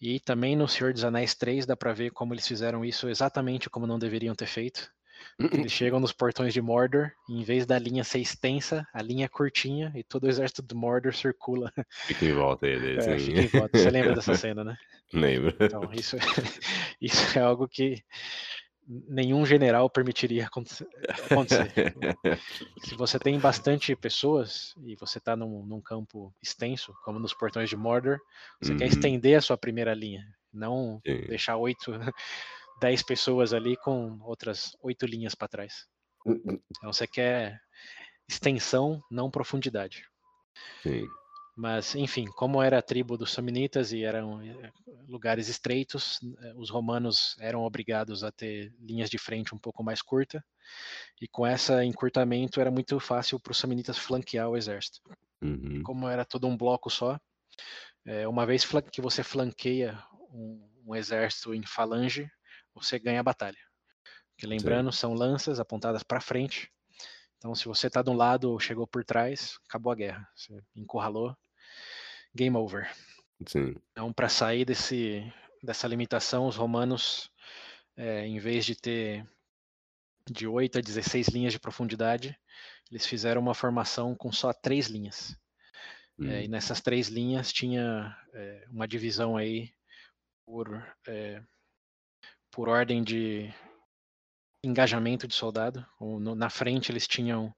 E também no Senhor dos Anéis 3 dá para ver como eles fizeram isso exatamente como não deveriam ter feito. Eles <laughs> chegam nos portões de Mordor, e em vez da linha ser extensa, a linha é curtinha e todo o exército de Mordor circula. Fica em volta deles. É, fica em volta. Você lembra dessa <laughs> cena, né? Lembro. Então, isso, <laughs> isso é algo que nenhum general permitiria acontecer. Se você tem bastante pessoas e você está num, num, campo extenso, como nos portões de Mordor, você uhum. quer estender a sua primeira linha, não Sim. deixar oito, dez pessoas ali com outras oito linhas para trás. Uhum. Então você quer extensão, não profundidade. Sim. Mas, enfim, como era a tribo dos Samnitas e eram eh, lugares estreitos, eh, os romanos eram obrigados a ter linhas de frente um pouco mais curta, e com esse encurtamento era muito fácil para os Samnitas flanquear o exército. Uhum. Como era todo um bloco só, é, uma vez que você flanqueia um, um, exército em falange, você ganha a batalha. Porque lembrando, Sim. são lanças apontadas para frente, então, se você está de um lado ou chegou por trás, acabou a guerra. Você encurralou, game over. Sim. Então, para sair desse, dessa limitação, os romanos, é, em vez de ter de 8 a 16 linhas de profundidade, eles fizeram uma formação com só três linhas. Hum. É, e hum. nessas três linhas tinha é, uma divisão aí por, por ordem de engajamento de soldado. Na frente eles tinham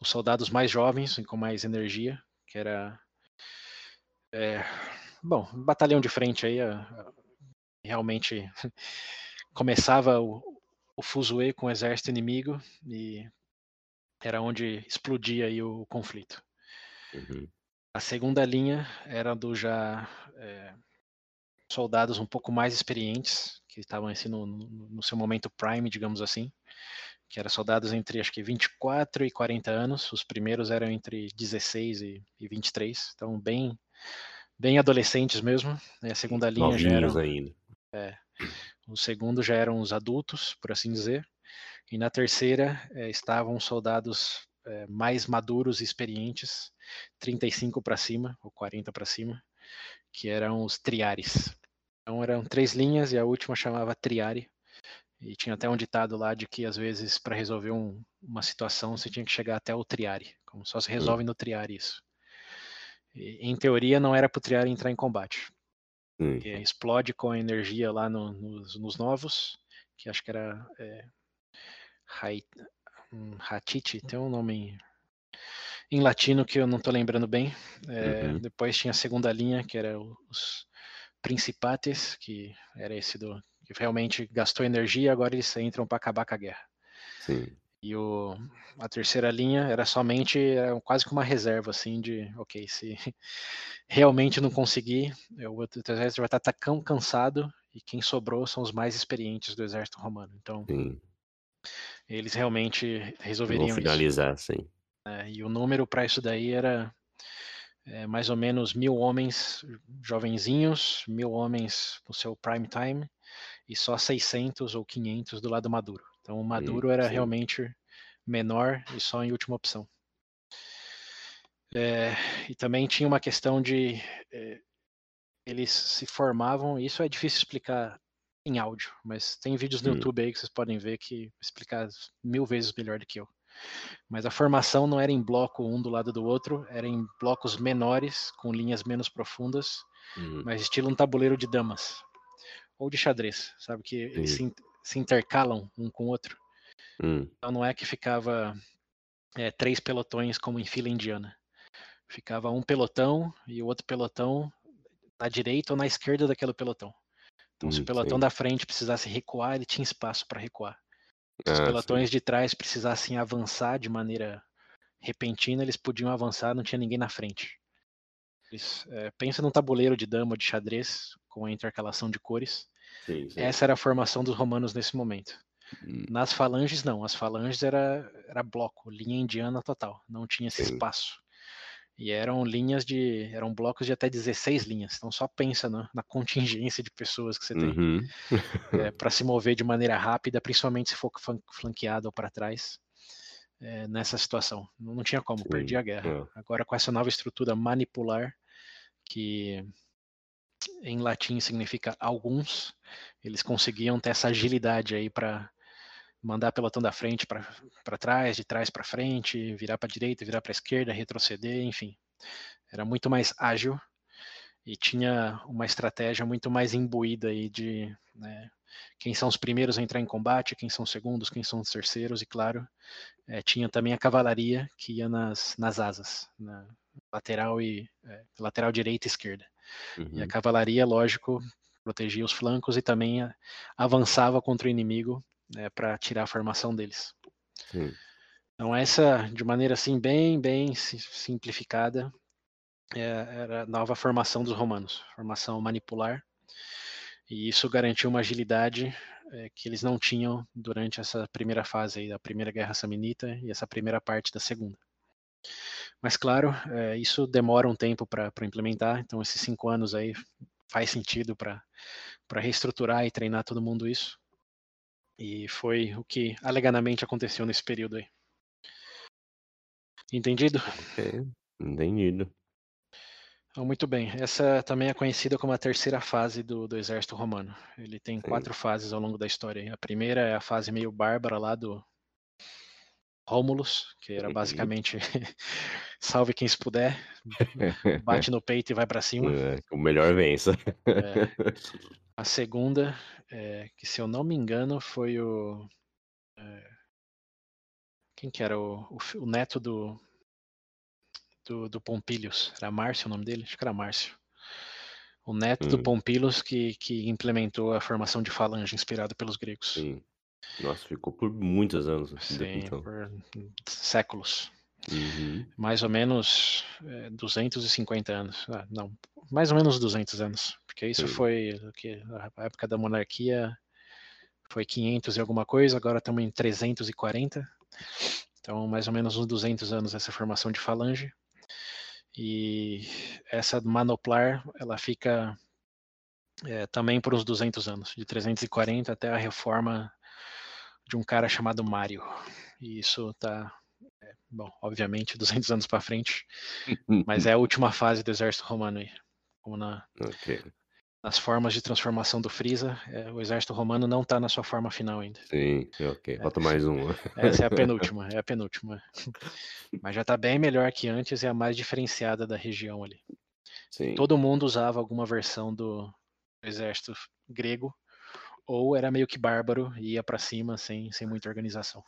os soldados mais jovens e com mais energia, que era é, bom, batalhão de frente aí, realmente <laughs> começava o, o fuzuê com o exército inimigo e era onde explodia aí o conflito. Uhum. A segunda linha era do já é, soldados um pouco mais experientes, que estavam assim, no, no, seu momento prime, digamos assim, que eram soldados entre acho que 24 e 40 anos, os primeiros eram entre 16 e, e 23, então bem bem adolescentes mesmo. Né? A segunda linha Novinhos já eram, ainda. É, o segundo já eram os adultos, por assim dizer. E na terceira é, estavam soldados é, mais maduros e experientes, 35 para cima, ou 40 para cima, que eram os triares. Então eram três linhas e a última chamava triare. E tinha até um ditado lá de que às vezes para resolver um, uma situação você tinha que chegar até o triare, como só se resolve no triare isso em teoria, não era para o Triário entrar em combate. Hum. explode com a energia lá no, nos, nos, novos, que acho que era é, um, Hatiti, tem um nome em, em, latino que eu não estou lembrando bem. É, uhum. Depois tinha a segunda linha, que era os Principates, que era esse do que realmente gastou energia, agora eles entram para acabar com a guerra. Sim. E o, a terceira linha era somente era quase que uma reserva, assim, de, ok, se <laughs> realmente não conseguir, o exército vai estar tão cansado e quem sobrou são os mais experientes do exército romano. Então, sim. eles realmente resolveriam Vão finalizar, isso. sim. É, e o número para isso daí era é, mais ou menos mil homens jovenzinhos, mil homens no seu prime time e só 600 ou 500 do lado maduro. Então o Maduro era sim. realmente menor e só em última opção. É, e também tinha uma questão de é, eles se formavam, isso é difícil explicar em áudio, mas tem vídeos no hum. YouTube aí que vocês podem ver que explicar mil vezes melhor do que eu. Mas a formação não era em bloco um do lado do outro, era em blocos menores, com linhas menos profundas, hum. mas estilo um tabuleiro de damas. Ou de xadrez, sabe? Que eles se, se intercalam um com o outro. Hum. Então não é que ficava é, três pelotões como em fila indiana. Ficava um pelotão e o outro pelotão na direita ou na esquerda daquele pelotão. Então, hum, se o hum, pelotão sim. da frente precisasse recuar, ele tinha espaço para recuar. Se os ah, pelotões sim. de trás precisassem avançar de maneira repentina, eles podiam avançar, não tinha ninguém na frente. Eles, é, pensa num tabuleiro de dama ou de xadrez com a intercalação de cores. Sim, sim. Essa era a formação dos romanos nesse momento. Hum. Nas falanges, não. As falanges era, era bloco, linha indiana total. Não tinha esse espaço. E eram linhas de. eram blocos de até 16 linhas. Então só pensa na, na contingência de pessoas que você tem uhum. <laughs> é, para se mover de maneira rápida, principalmente se for flanqueado ou para trás. É, nessa situação. Não, não tinha como, perdi a guerra. É. Agora, com essa nova estrutura manipular, que em latim significa alguns, eles conseguiam ter essa agilidade aí para mandar pelotão da frente para trás, de trás para frente, virar para direita, virar para esquerda, retroceder, enfim. Era muito mais ágil e tinha uma estratégia muito mais imbuída aí de né, quem são os primeiros a entrar em combate, quem são os segundos, quem são os terceiros, e claro, é, tinha também a cavalaria que ia nas, nas asas, na lateral e é, lateral direita e esquerda. Uhum. E a uhum. cavalaria, lógico, protegia os flancos e também avançava contra o inimigo né, para tirar a formação deles. Sim. Então essa, de maneira assim bem, bem simplificada, é, era a nova formação dos romanos, formação manipular, e isso garantiu uma agilidade é, que eles não tinham durante essa primeira fase aí, da primeira guerra saminita e essa primeira parte da segunda. Mas claro, é, isso demora um tempo para implementar, então esses cinco anos aí faz sentido para reestruturar e treinar todo mundo isso. E foi o que alegadamente aconteceu nesse período aí. Entendido? É, entendido. Então, muito bem. Essa também é conhecida como a terceira fase do, do exército romano. Ele tem Sim. quatro fases ao longo da história. A primeira é a fase meio bárbara lá do Rômulus, que era uhum. basicamente <laughs> salve quem se puder, <laughs> bate no peito e vai para cima. É, o melhor vença. É. <laughs> A segunda, é, que se eu não me engano, foi o. É, quem que era? O, o, o neto do, do, do Pompilius. Era Márcio o nome dele? Acho que era Márcio. O neto hum. do Pompilius que, que implementou a formação de falange inspirado pelos gregos. Sim. Nossa, ficou por muitos anos. Sim, então. por séculos. Uhum. Mais ou menos é, 250 anos. Ah, não, mais ou menos 200 anos. Porque isso Sim. foi que a época da monarquia foi 500 e alguma coisa, agora estamos em 340. Então, mais ou menos uns 200 anos essa formação de falange. E essa manoplar, ela fica é, também por uns 200 anos, de 340 até a reforma de um cara chamado Mário. E isso está, é, bom, obviamente 200 anos para frente, <laughs> mas é a última fase do exército romano aí. Como na, okay. Nas formas de transformação do Freeza, é, o exército romano não está na sua forma final ainda. Sim, ok. Falta é, mais uma. <laughs> Essa é a <laughs> penúltima, é a penúltima. Mas já está bem melhor que antes e é a mais diferenciada da região ali. Sim. Todo mundo usava alguma versão do exército grego ou era meio que bárbaro e ia para cima sem, sem muita organização.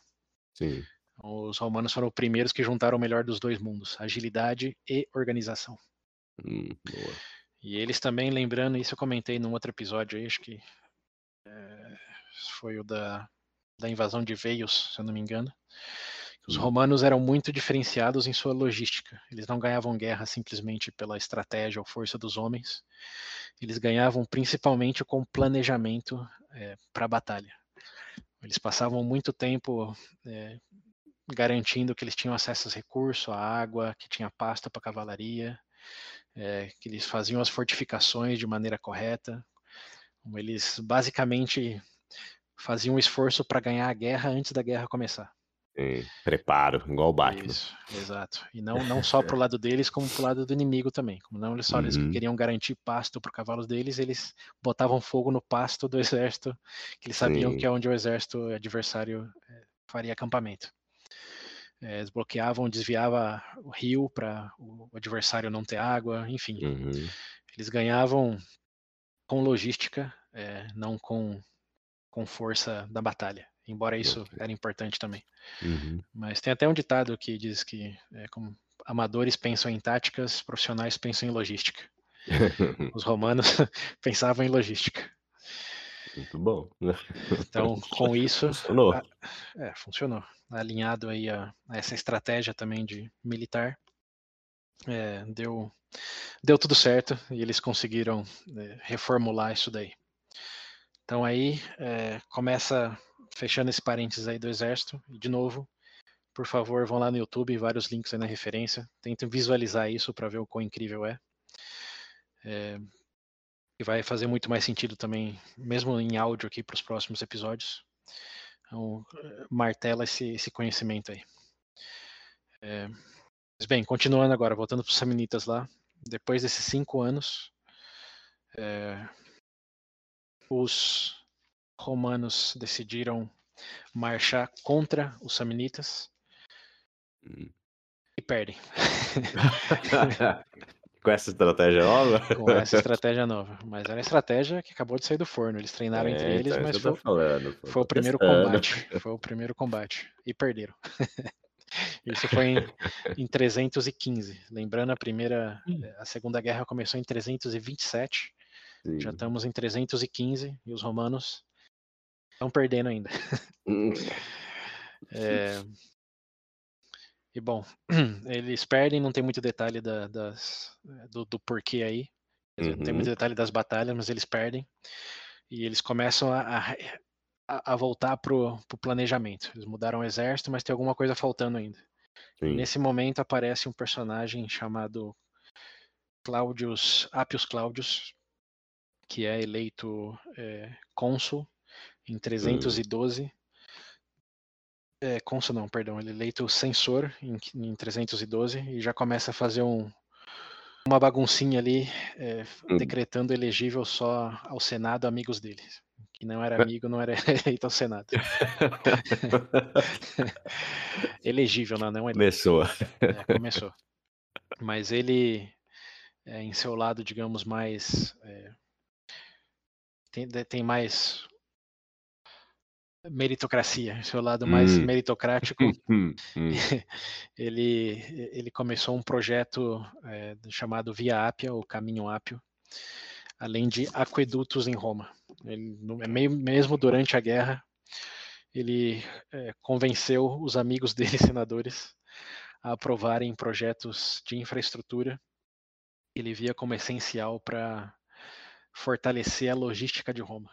Sim. Os romanos foram os primeiros que juntaram o melhor dos dois mundos, agilidade e organização. Hum, boa. E eles também, lembrando, isso eu comentei num outro episódio aí, acho que é, foi o da, da invasão de Veios, se eu não me engano. Os hum. romanos eram muito diferenciados em sua logística. Eles não ganhavam guerra simplesmente pela estratégia ou força dos homens. Eles ganhavam principalmente com planejamento é, para a batalha. Eles passavam muito tempo é, garantindo que eles tinham acesso a recursos, a água, que tinha pasta para cavalaria, é, que eles faziam as fortificações de maneira correta. Eles basicamente faziam um esforço para ganhar a guerra antes da guerra começar. Sim, preparo, igual o Batman. Isso, exato. E não, não só pro lado deles, como pro lado do inimigo também. Como não só eles uhum. queriam garantir pasto para cavalos deles, eles botavam fogo no pasto do <laughs> exército, que eles sabiam Sim. que é onde o exército adversário eh, faria acampamento. É, eles bloqueavam, desviava o rio para o adversário não ter água, enfim. Uhum. Eles ganhavam com logística, é, não com, com força da batalha embora isso okay. era importante também. Uhum. Mas tem até um ditado que diz que é, como amadores pensam em táticas, profissionais pensam em logística. <laughs> Os romanos <laughs> pensavam em logística. Muito bom. Então, <laughs> com isso. Funcionou. A, é, funcionou. Alinhado aí a, a, essa estratégia também de militar, é, deu, deu tudo certo e eles conseguiram é, reformular isso daí. Então aí é, começa fechando esse parênteses aí do exército, e de novo, por favor, vão lá no YouTube, vários links aí na referência, tentem visualizar isso para ver o quão incrível é. é. E vai fazer muito mais sentido também, mesmo em áudio aqui para os próximos episódios. Então, martela esse, esse conhecimento aí. É, mas bem, continuando agora, voltando para os Samnitas lá. Depois desses cinco anos, é, os romanos decidiram marchar contra os samnitas hum. e perdem. <laughs> <laughs> Com essa estratégia nova? <laughs> Com essa <laughs> estratégia nova. Mas era a estratégia que acabou de sair do forno. Eles treinaram é, entre eles, então, mas foi, falando, foi o primeiro combate. Foi o primeiro combate. E perderam. <laughs> Isso foi em, em 315. Lembrando, a primeira, hum. a segunda guerra começou em 327. Sim. Já estamos em 315 e os romanos Estão perdendo ainda. Hum. é... E bom, <clears throat> eles perdem, não tem muito detalhe da, das, do, do, porquê aí. Uhum. Não tem muito uhum. detalhe das batalhas, mas eles perdem. E eles começam a, a, a voltar pro, pro planejamento. Eles mudaram o exército, mas tem alguma coisa faltando ainda. Nesse momento aparece um personagem chamado Claudius, Appius Claudius, que é eleito é, cônsul em 312. Hum. É, cônsul não, perdão, ele é eleito censor em, em 312 e já começa a fazer um, uma baguncinha ali, é, hum. decretando elegível só ao Senado amigos dele. Que não era amigo, não era <laughs> eleito ao Senado. <laughs> elegível, não, não é. Começou. É, começou. Mas ele, é, em seu lado, digamos, mais. É, tem, tem mais meritocracia, seu lado mais hum. meritocrático, <laughs> hum, hum. <laughs> ele, ele começou um projeto é, chamado Via Ápia, o Caminho Ápio, além de aquedutos em Roma. Ele, meio, mesmo durante a guerra, ele é, convenceu os amigos <laughs> dele, senadores, a aprovarem projetos de infraestrutura. Ele via como essencial para fortalecer a logística de Roma.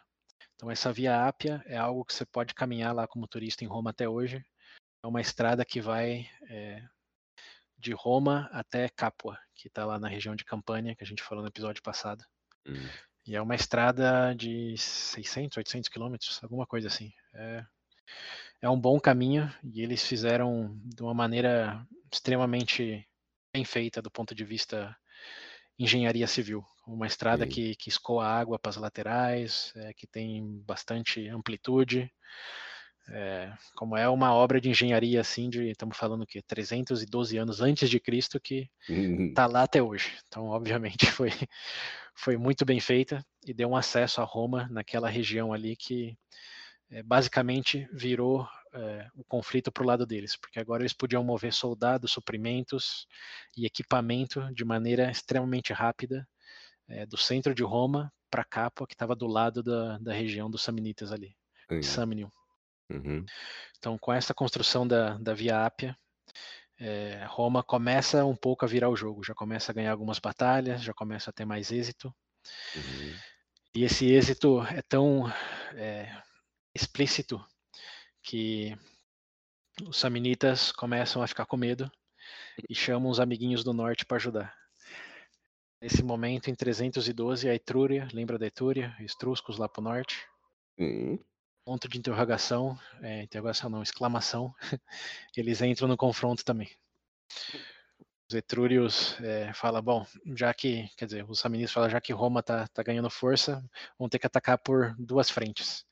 Então essa Via Ápia é algo que você pode caminhar lá como turista em Roma até hoje. É uma estrada que vai é, de Roma até Capua, que está lá na região de Campânia, que a gente falou no episódio passado. Hum. E é uma estrada de 600, 800 quilômetros, alguma coisa assim. É, é um bom caminho e eles fizeram de uma maneira extremamente bem feita do ponto de vista engenharia civil. Uma estrada que, que escoa água para as laterais, é, que tem bastante amplitude. É, como é uma obra de engenharia assim de estamos falando que 312 anos antes de Cristo que está lá até hoje. Então obviamente <laughs> foi foi muito bem feita e deu um acesso a Roma naquela região ali que é, basicamente virou é, o conflito para o lado deles, porque agora eles podiam mover soldados, suprimentos e equipamento de maneira extremamente rápida é, do centro de Roma para Capua, que estava do lado da, da região dos Samnitas ali, Samnium. Uhum. Então, com essa construção da, da Via Ápia, é, Roma começa um pouco a virar o jogo, já começa a ganhar algumas batalhas, já começa a ter mais êxito. Uhum. E esse êxito é tão é, explícito que os samnitas começam a ficar com medo e chamam os amiguinhos do norte para ajudar. Nesse momento, em 312, a Etrúria, lembra da Etrúria? Etruscos lá para o norte. Uhum. Ponto de interrogação, é, interrogação não, exclamação. <laughs> Eles entram no confronto também. Os etrúrios é, falam, bom, já que, quer dizer, os samnitas falam, já que Roma tá, tá ganhando força, vão ter que atacar por duas frentes.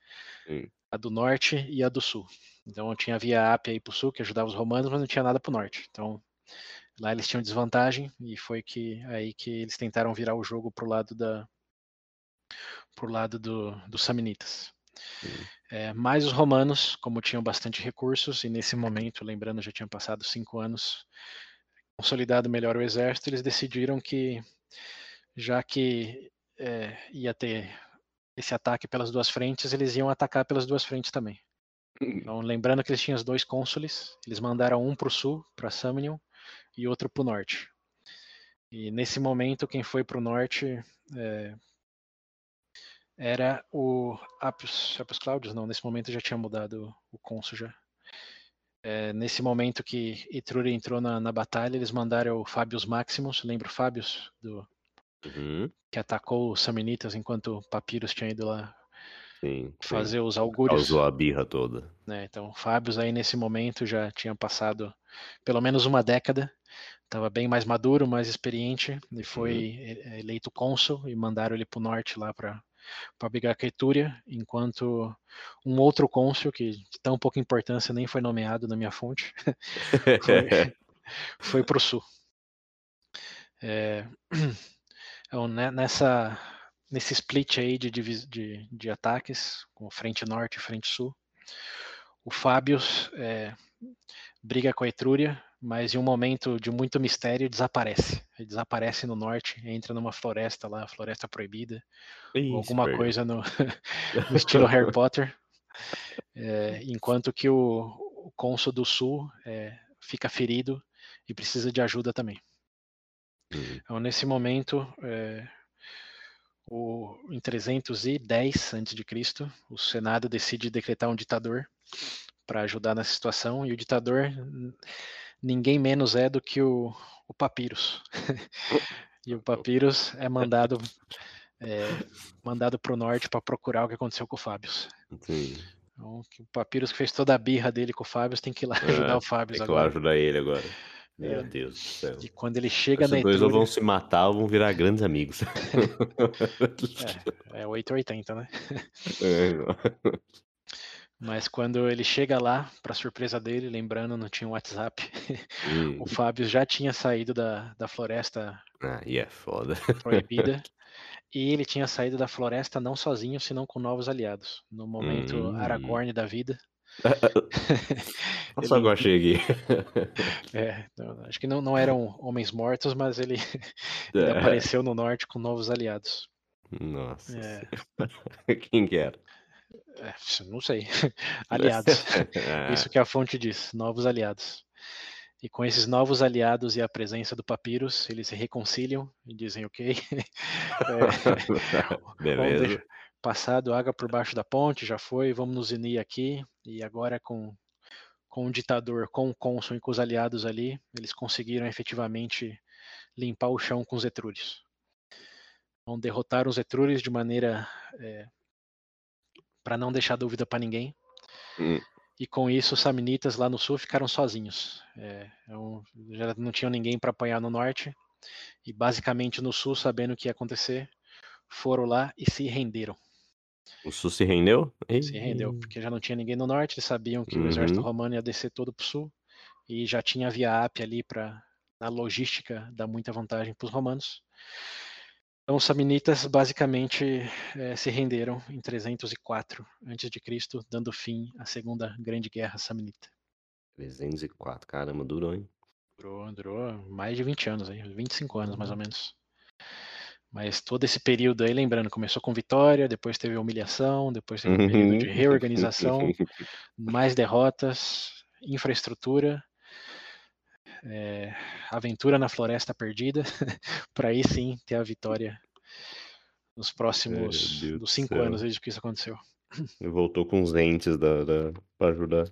Sim. A do norte e a do sul. Então tinha a Via Ápia aí pro sul, que ajudava os romanos, mas não tinha nada pro norte. Então lá eles tinham desvantagem e foi que aí que eles tentaram virar o jogo pro lado da pro lado do, dos samnitas. É, mas os romanos, como tinham bastante recursos, e nesse momento, lembrando, já tinham passado cinco anos, consolidado melhor o exército, eles decidiram que, já que é, ia ter esse ataque pelas duas frentes, eles iam atacar pelas duas frentes também. <laughs> Então, lembrando que eles tinham os dois cônsules, eles mandaram um para o sul, para Samnium, e outro para o norte. E nesse momento, quem foi para o norte é, era o Appius, Appius Claudius, não, nesse momento já tinha mudado o cônsul já. É, nesse momento que Etruria entrou na, na, batalha, eles mandaram o Fabius Maximus, lembra o Fabius? Do, uhum. Que atacou os Samnitas enquanto Papyrus tinha ido lá sim, fazer sim. os augúrios. Causou a birra toda. É, então, Fabius aí nesse momento já tinha passado pelo menos uma década, estava bem mais maduro, mais experiente, e foi uhum. eleito cônsul e mandaram ele para o norte lá para para brigar com a Etúria, enquanto um outro cônsul, que de tão pouca importância nem foi nomeado na minha fonte, <laughs> foi, <laughs> foi para o sul. É, <clears throat> então, nessa, nesse split aí de, de, de, ataques, com frente norte e frente sul, o Fábios é, briga com a Etrúria, mas em um momento de muito mistério desaparece. Ele desaparece no norte, entra numa floresta lá, floresta proibida, Isso, alguma coisa no, <laughs> no, estilo Harry Potter. É, enquanto que o, o cônsul do sul é, fica ferido e precisa de ajuda também. Uhum. Então, nesse momento, é, o, em 310 a.C., o Senado decide decretar um ditador para ajudar nessa situação, e o ditador ninguém menos é do que o, o Papyrus. <laughs> e o Papyrus é mandado é, mandado para o norte para procurar o que aconteceu com o Fábios. Sim. Então, o Papyrus que fez toda a birra dele com o Fábios tem que ir lá <laughs> é, ajudar o Fábios tem agora. Tem que ajudar ele agora. Meu é. Deus do céu. E quando ele chega Esses na dois ou vão se matar ou vão virar grandes amigos. <laughs> é, é 880, né? É. Mas quando ele chega lá, para surpresa dele, lembrando, não tinha WhatsApp, <laughs> hum. o Fábio já tinha saído da, da floresta ah, é foda. proibida. <laughs> e ele tinha saído da floresta não sozinho, senão com novos aliados. No momento hum. Aragorn da vida. <laughs> Só ele... achei aqui. é, não, acho que não, não eram homens mortos, mas ele, ele é. apareceu no norte com novos aliados. Nossa. É. Quem que era? É, não sei. <laughs> aliados. <laughs> É. Isso que a fonte diz, novos aliados. E com esses novos aliados e a presença do Papyrus, eles se reconciliam e dizem, ok, <laughs> é, beleza. Passado água por baixo da ponte, já foi, vamos nos unir aqui. E agora com, com o ditador, com o cônsul e com os aliados ali, eles conseguiram efetivamente limpar o chão com os etrúrios. Então derrotaram os etrúrios de maneira é, para não deixar dúvida para ninguém. Hum. E com isso, os samnitas lá no sul ficaram sozinhos. É, já não tinham ninguém para apanhar no norte. E basicamente no sul, sabendo o que ia acontecer, foram lá e se renderam. O sul se rendeu? Se rendeu, porque já não tinha ninguém no norte, eles sabiam que uhum. o exército romano ia descer todo para o sul, e já tinha a Via Ápia ali para, na logística, dar muita vantagem para os romanos. Então, os samnitas basicamente é, se renderam em 304 a.C., dando fim à Segunda Grande Guerra Samnita. 304, caramba, durou, hein? Durou, durou mais de 20 anos, aí, 25 anos mais ou menos. Mas todo esse período aí, lembrando, começou com vitória, depois teve humilhação, depois teve um período de uhum. reorganização, <laughs> mais derrotas, infraestrutura, é, aventura na floresta perdida, <laughs> para aí sim ter a vitória nos próximos dos cinco anos desde que isso aconteceu. Voltou com os entes da, da, para ajudar.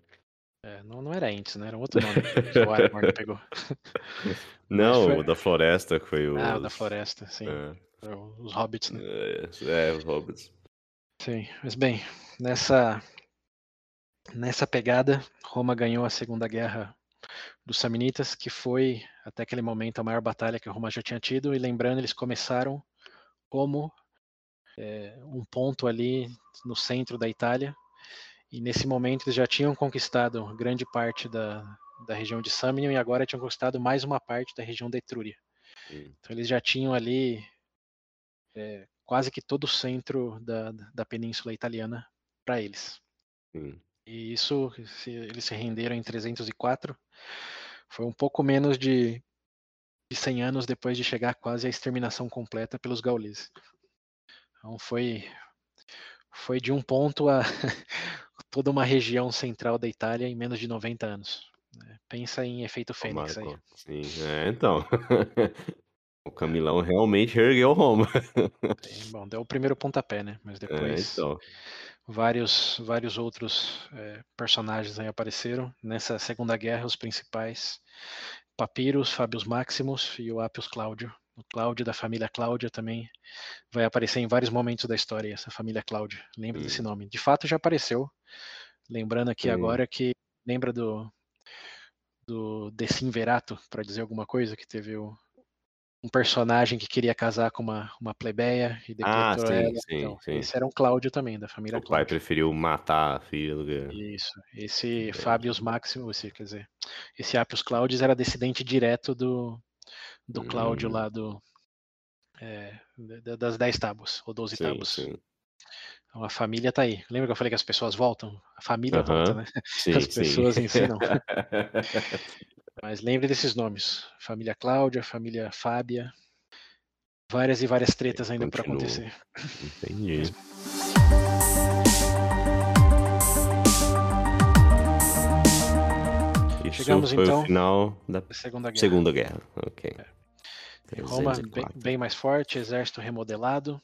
É, não, não era entes, né? Era um outro nome que o Aragorn <laughs> pegou. <laughs> Não, foi... o da floresta que foi o. Ah, o da floresta, sim. É. Os hobbits, né? É, é, os hobbits. Sim, mas bem, nessa nessa pegada, Roma ganhou a Segunda Guerra dos Samnitas, que foi até aquele momento a maior batalha que Roma já tinha tido. E lembrando, eles começaram como é, um ponto ali no centro da Itália. E nesse momento eles já tinham conquistado grande parte da, da região de Samnium e agora tinham conquistado mais uma parte da região da Etrúria. Então eles já tinham ali é, quase que todo o centro da, da península italiana para eles. Sim. E isso, se, eles se renderam em 304, foi um pouco menos de, de 100 anos depois de chegar quase à exterminação completa pelos gauleses. Então foi, foi de um ponto a <laughs> toda uma região central da Itália em menos de 90 anos. Né. Pensa em efeito fênix aí. Sim, é, então. <laughs> O Camilão realmente ergueu Roma. Bom, deu o primeiro pontapé, né? Mas é, depois é, então. Vários, vários outros é, personagens aí apareceram. Nessa Segunda Guerra, os principais, Papyrus, Fabius Maximus e o Appius Cláudio. O Cláudio da família Cláudia também vai aparecer em vários momentos da história, essa família Cláudia. Lembra hum. desse nome? De fato já apareceu. Lembrando aqui hum. agora que lembra do do Decimverato, para dizer alguma coisa, que teve o, um personagem que queria casar com uma, uma plebeia e ah, sim, ela. Sim, então, sim. Esse era um Cláudio também, da família O Cláudio. pai preferiu matar a filha do que... Isso. Esse Fábios Maximus, quer dizer, esse Appius Claudius era descendente direto do, do Cláudio hum. lá do... É, das dez tábuas, ou doze tábuas. Sim. Então a família tá aí. Lembra que eu falei que as pessoas voltam? A família volta, né? <laughs> Sim, as pessoas sim. ensinam. <laughs> <laughs> Mas lembre desses nomes: família Cláudia, família Fábia. Várias e várias tretas ainda para acontecer. Entendi. Isso Chegamos foi então o final da Segunda Guerra. Segunda Guerra. Ok. É. Roma bem, bem mais forte, exército remodelado,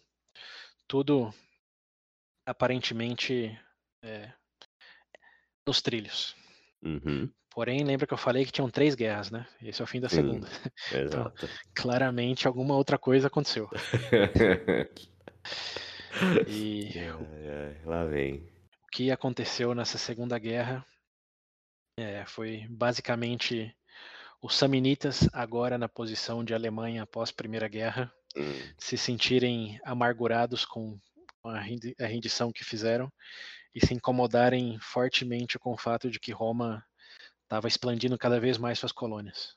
tudo aparentemente é, nos trilhos. Uhum. Porém, lembra que eu falei que tinham três guerras, né? Esse é o fim da segunda. <laughs> Então, claramente alguma outra coisa aconteceu. <laughs> e lá vem. O que aconteceu nessa segunda guerra é, foi basicamente os samnitas, agora na posição de Alemanha após a Primeira Guerra, hum. se sentirem amargurados com a rendição que fizeram e se incomodarem fortemente com o fato de que Roma estava expandindo cada vez mais suas colônias.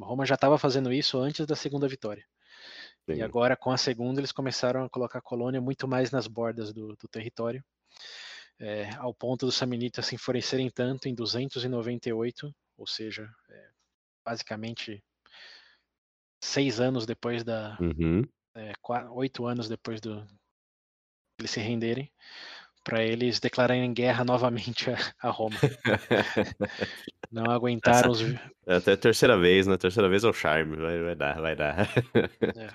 Roma já estava fazendo isso antes da segunda vitória. Sim. E agora, com a segunda, eles começaram a colocar a colônia muito mais nas bordas do, do território, é, ao ponto dos samnitas se enfurecerem tanto em 298, ou seja, é, basicamente seis anos depois da. Uhum. É, quatro, oito anos depois do eles se renderem, para eles declararem guerra novamente a, a Roma. <laughs> Não aguentaram Essa, os. É até a terceira vez, né? terceira vez é o charme, vai, vai dar, vai dar. É.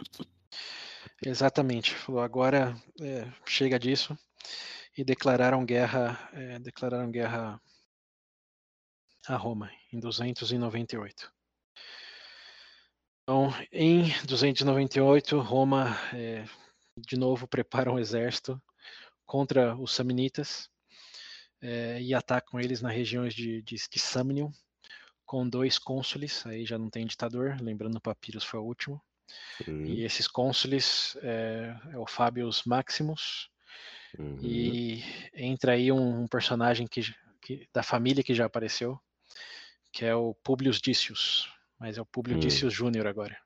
Exatamente. Falou, agora é, chega disso. E declararam guerra, é, declararam guerra a Roma em 298. Então, em 298, Roma é, de novo prepara um exército contra os Samnitas é, e atacam eles nas regiões de, de, de Samnium, com dois cônsules, aí já não tem ditador, lembrando o Papyrus foi o último. Uhum. E esses cônsules é, é, o Fabius Maximus, uhum. e entra aí um, um personagem que, que, da família que já apareceu, que é o Publius Dícius, mas é o Publius uhum. Dícius Júnior agora.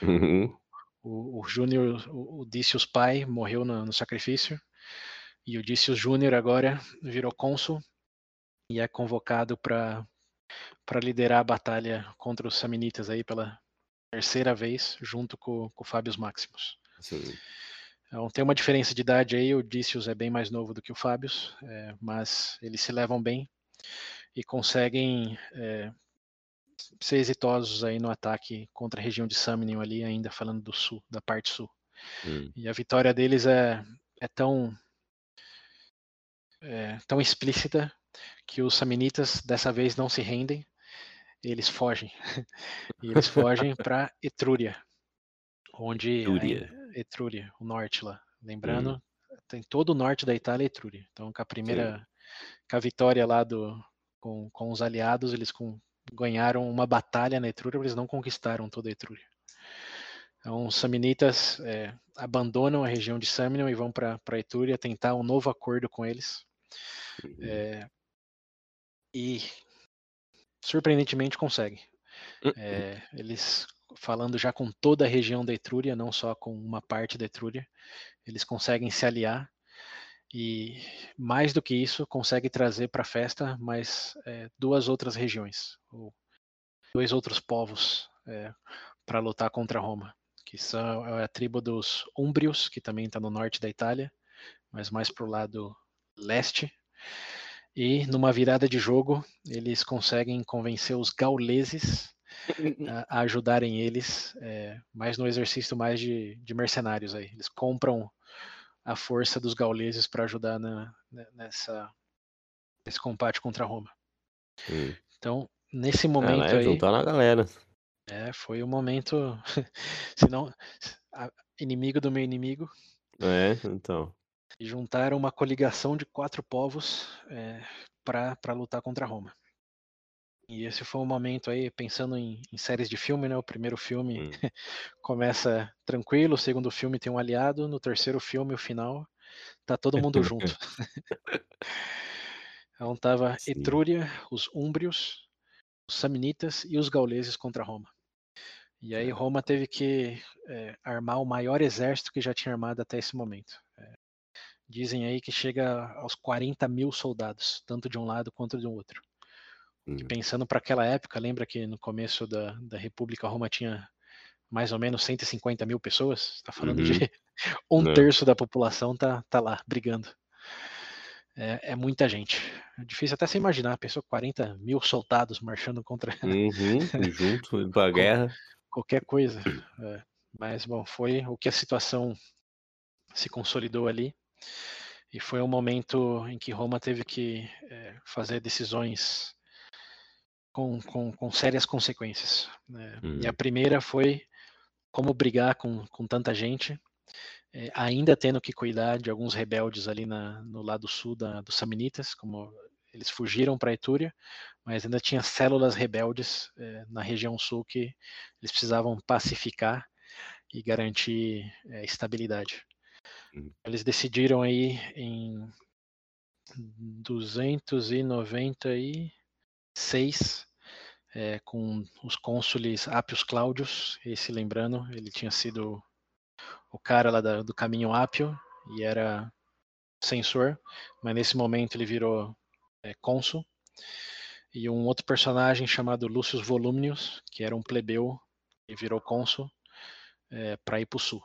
Uhum. O, o Júnior, o, o Dícius pai, morreu no, no sacrifício, e o Dícios Júnior agora virou cônsul e é convocado para liderar a batalha contra os Samnitas aí pela terceira vez, junto com, com o Fábios Maximus. Sim. Então, tem uma diferença de idade aí, o Dícios é bem mais novo do que o Fábio, é, mas eles se levam bem e conseguem é, ser exitosos aí no ataque contra a região de Samnium ali, ainda falando do sul, da parte sul. Hum. E a vitória deles é, é tão é, tão explícita que os samnitas dessa vez não se rendem, eles fogem. <laughs> e eles fogem <laughs> para Etrúria, onde Etrúria. Etrúria, o norte lá. Lembrando, hum. tem todo o norte da Itália é Etrúria. Então, com a primeira, Sim. com a vitória lá do, com, com os aliados, eles com, ganharam uma batalha na Etrúria, eles não conquistaram toda a Etrúria. Então, os samnitas é, abandonam a região de Samnium e vão para Etrúria tentar um novo acordo com eles. Uhum. É, e surpreendentemente conseguem. Uhum. É, eles falando já com toda a região da Etrúria, não só com uma parte da Etrúria. Eles conseguem se aliar e, mais do que isso, conseguem trazer para a festa mais é, duas outras regiões, ou dois outros povos é, para lutar contra Roma, que são é a tribo dos Úmbrios, que também está no norte da Itália, mas mais para o lado leste. E numa virada de jogo, eles conseguem convencer os gauleses <laughs> a, a ajudarem eles, é, mais no exercício mais de, de, mercenários aí. Eles compram a força dos gauleses para ajudar na, nessa nesse combate contra Roma. Hum. Então, nesse momento ah, é, aí, juntar na galera. É, foi o um momento, <laughs> se não inimigo do meu inimigo. É, então. E juntaram uma coligação de quatro povos é, para lutar contra Roma. E esse foi um momento aí, pensando em, em séries de filme, né? O primeiro filme hum. <laughs> começa tranquilo, o segundo filme tem um aliado, no terceiro filme, o final, tá todo mundo junto. <laughs> então tava Sim. Etrúria, os Úmbrios, os Samnitas e os Gauleses contra Roma. E aí Roma teve que é, armar o maior exército que já tinha armado até esse momento. Dizem aí que chega aos 40 mil soldados, tanto de um lado quanto do outro. Hum. Pensando para aquela época, lembra que no começo da, da República Roma tinha mais ou menos 150 mil pessoas? Está falando uhum. de <laughs> um é. terço da população tá, tá lá brigando. É, é, muita gente. É difícil até se imaginar, a pessoa 40 mil soldados marchando contra. <laughs> Uhum, junto para a guerra. Qualquer coisa. É. Mas, bom, foi o que a situação se consolidou ali. E foi um momento em que Roma teve que é, fazer decisões com, com, com sérias consequências. Né? Uhum. E a uhum. primeira foi como brigar com, com tanta gente, é, ainda tendo que cuidar de alguns rebeldes ali na, no lado sul da, dos Samnitas, como eles fugiram para Etúria, mas ainda tinha células rebeldes é, na região sul que eles precisavam pacificar e garantir é, estabilidade. Eles decidiram aí em 296 é, com os cônsules Ápios Cláudios, esse lembrando, ele tinha sido o cara lá da, do caminho Ápio e era censor, mas nesse momento ele virou é, cônsul. E um outro personagem chamado Lúcius Volumnius, que era um plebeu e virou cônsul é, para ir para o sul.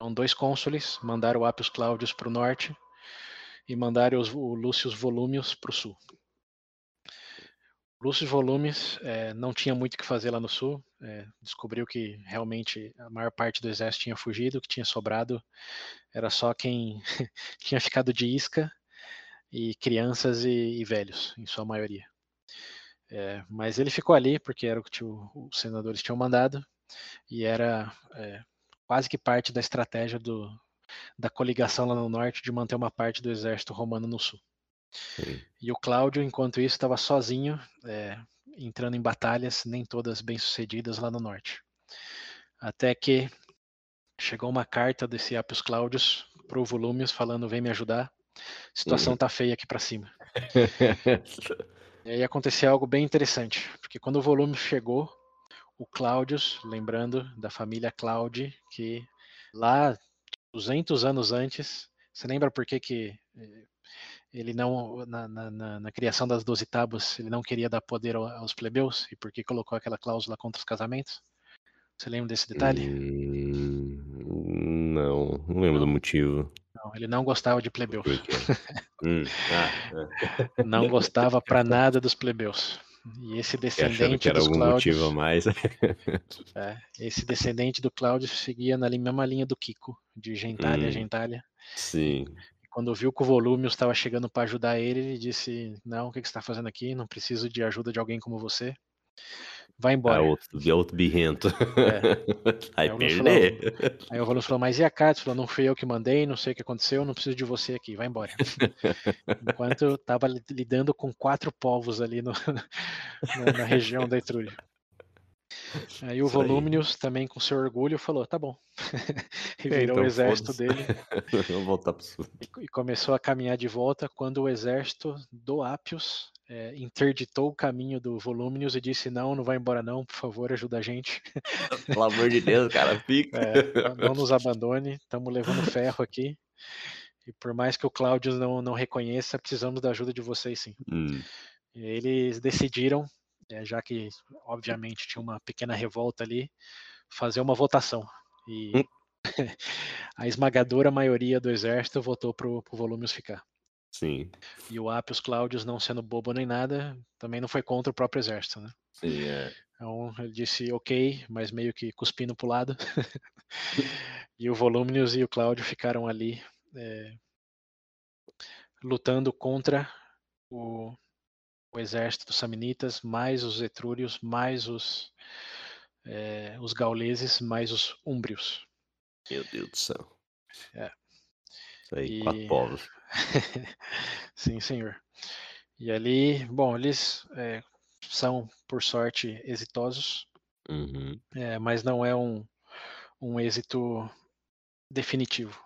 Então, dois cônsules mandaram o Ápios Cláudios para o norte e mandaram os, o Lúcius Volúmius para o sul. Lúcio Volumes é, não tinha muito o que fazer lá no sul. É, descobriu que realmente a maior parte do exército tinha fugido, o que tinha sobrado era só quem <laughs> tinha ficado de isca e crianças e, e velhos, em sua maioria. É, mas ele ficou ali porque era o que os senadores tinham mandado e era quase que parte da estratégia do, da coligação lá no norte de manter uma parte do exército romano no sul. Sim. E o Cláudio, enquanto isso, estava sozinho, é, entrando em batalhas, nem todas bem sucedidas lá no norte. Até que chegou uma carta desse Appius Cláudios pro Volumius falando: vem me ajudar, a situação uhum. tá feia aqui para cima. <laughs> e aí aconteceu algo bem interessante, porque quando o volume chegou, o Cláudios, lembrando da família Claudi, que lá 200 anos antes, você lembra por que, que eh, ele não na, na, na, criação das doze tábuas ele não queria dar poder aos plebeus e porque colocou aquela cláusula contra os casamentos você lembra desse detalhe hum, Não, não lembro do motivo. Não, ele não gostava de plebeus. Por quê? Hum, ah, é. <laughs> Não <laughs> gostava pra nada dos plebeus. E esse descendente que era dos algum motivo a mais. <laughs> <laughs> é, esse descendente do Cláudio seguia na mesma linha do Kiko, de gentalha a Hum, gentalha. sim. E Quando viu que o Volumius estava chegando para ajudar ele, ele disse: Não, o que que você está fazendo aqui? Não preciso de ajuda de alguém como você. Vai Ah, embora. outro, é outro birrento. <laughs> Vai Aí o Lúcio perder. Aí o Volumius falou: Mas e a? Ele Falou: Não fui eu que mandei, não sei o que aconteceu, não preciso de você aqui, vai embora. <laughs> Enquanto eu estava lidando com quatro povos ali no- <laughs> na, na região da Etrúria. Aí o Isso aí. Também com seu orgulho, falou: Tá bom. e É, virou então o exército dele Vamos voltar pro sul. e, e começou a caminhar de volta quando o exército do Apios eh, interditou o caminho do Volúmius e disse: Não, não vai embora, não, por favor, ajuda a gente. <laughs> Pelo amor de Deus, cara, fica. É, não- nos abandone, estamos levando ferro aqui. E por mais que o Cláudio não, não reconheça, precisamos da ajuda de vocês sim. Hum, eles decidiram, eh, já que obviamente tinha uma pequena revolta ali, fazer uma votação. E Hum. <laughs> a esmagadora maioria do exército votou para o Volumius ficar. Sim, E o Apios Cláudios, não sendo bobo nem nada, também não foi contra o próprio exército, né? é. Então ele disse ok, mas meio que cuspindo pro lado. <laughs> e o Volúmius e o Cláudio ficaram ali eh, lutando contra o, o exército dos Samnitas, mais os Etrúrios, mais os, eh, os Gauleses, mais os Úmbrios. Meu Deus do céu. É. Isso aí, E- quatro povos. <laughs> Sim, senhor. E ali, bom, eles eh, são, por sorte, exitosos. Uhum. É, mas não é um, um êxito definitivo.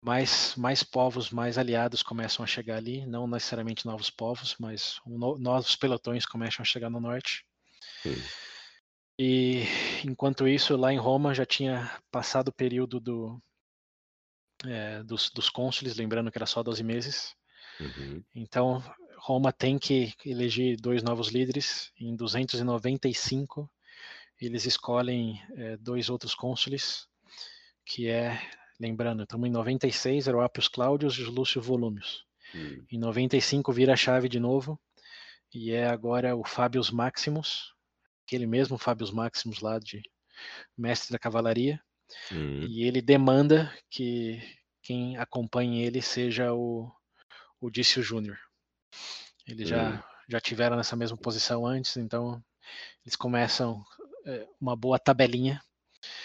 Mais, mais povos, mais aliados começam a chegar ali, não necessariamente novos povos, mas no- novos pelotões começam a chegar no norte. Sim. E enquanto isso, lá em Roma já tinha passado o período do, é, dos, dos cônsules, lembrando que era só 12 meses. Uhum. Então, Roma tem que eleger dois novos líderes. Em 295, eles escolhem eh, dois outros cônsules, que é, lembrando, estamos em 96, era o Appius Claudius e o Lúcio Volumius. Hum, Em 95 vira a chave de novo, e é agora o Fabius Maximus, aquele mesmo Fabius Maximus lá de mestre da cavalaria, hum, e ele demanda que quem acompanhe ele seja o, o Dício Júnior. Eles Hum. já, já tiveram nessa mesma posição antes, então eles começam é, uma boa tabelinha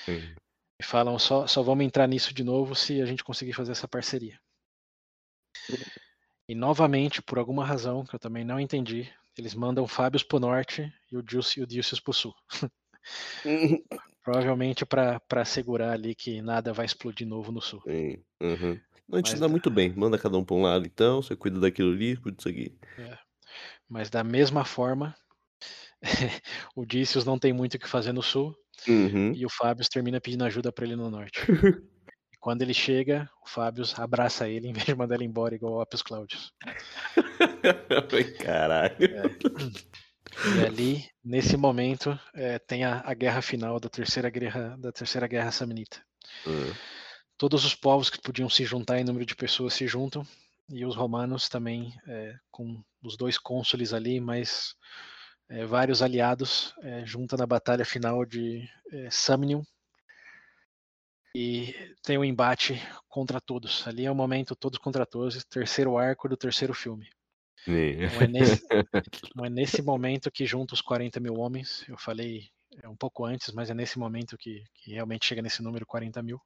sim. e falam só, só vamos entrar nisso de novo se a gente conseguir fazer essa parceria. E novamente, por alguma razão que eu também não entendi, eles mandam o Fábios pro norte e e o Dilcius pro sul. <laughs> Provavelmente para assegurar ali que nada vai explodir novo no sul. Sim. Uhum. Não, a gente Mas dá da- muito bem. Manda cada um pra um lado, então. Você cuida daquilo ali, cuida disso aqui. Mas da mesma forma, <laughs> o Dícios não tem muito o que fazer no sul Uhum. e o Fábios termina pedindo ajuda para ele no norte. <laughs> E quando ele chega, o Fábios abraça ele em vez de mandar ele embora igual o Appius Claudius. <laughs> Caralho. E ali, nesse momento, eh, tem a, a guerra final da terceira guerra, da terceira guerra samnita. Hum, Todos os povos que podiam se juntar em número de pessoas se juntam e os romanos também, eh, com os dois cônsules ali, mas eh, vários aliados, eh, juntam na batalha final de eh, Samnium e tem um embate contra todos. Ali é o momento todos contra todos, terceiro arco do terceiro filme. Não é nesse, <laughs> não é nesse momento que junta os 40 mil homens. Eu falei é um pouco antes, mas é nesse momento que, que realmente chega nesse número 40 mil.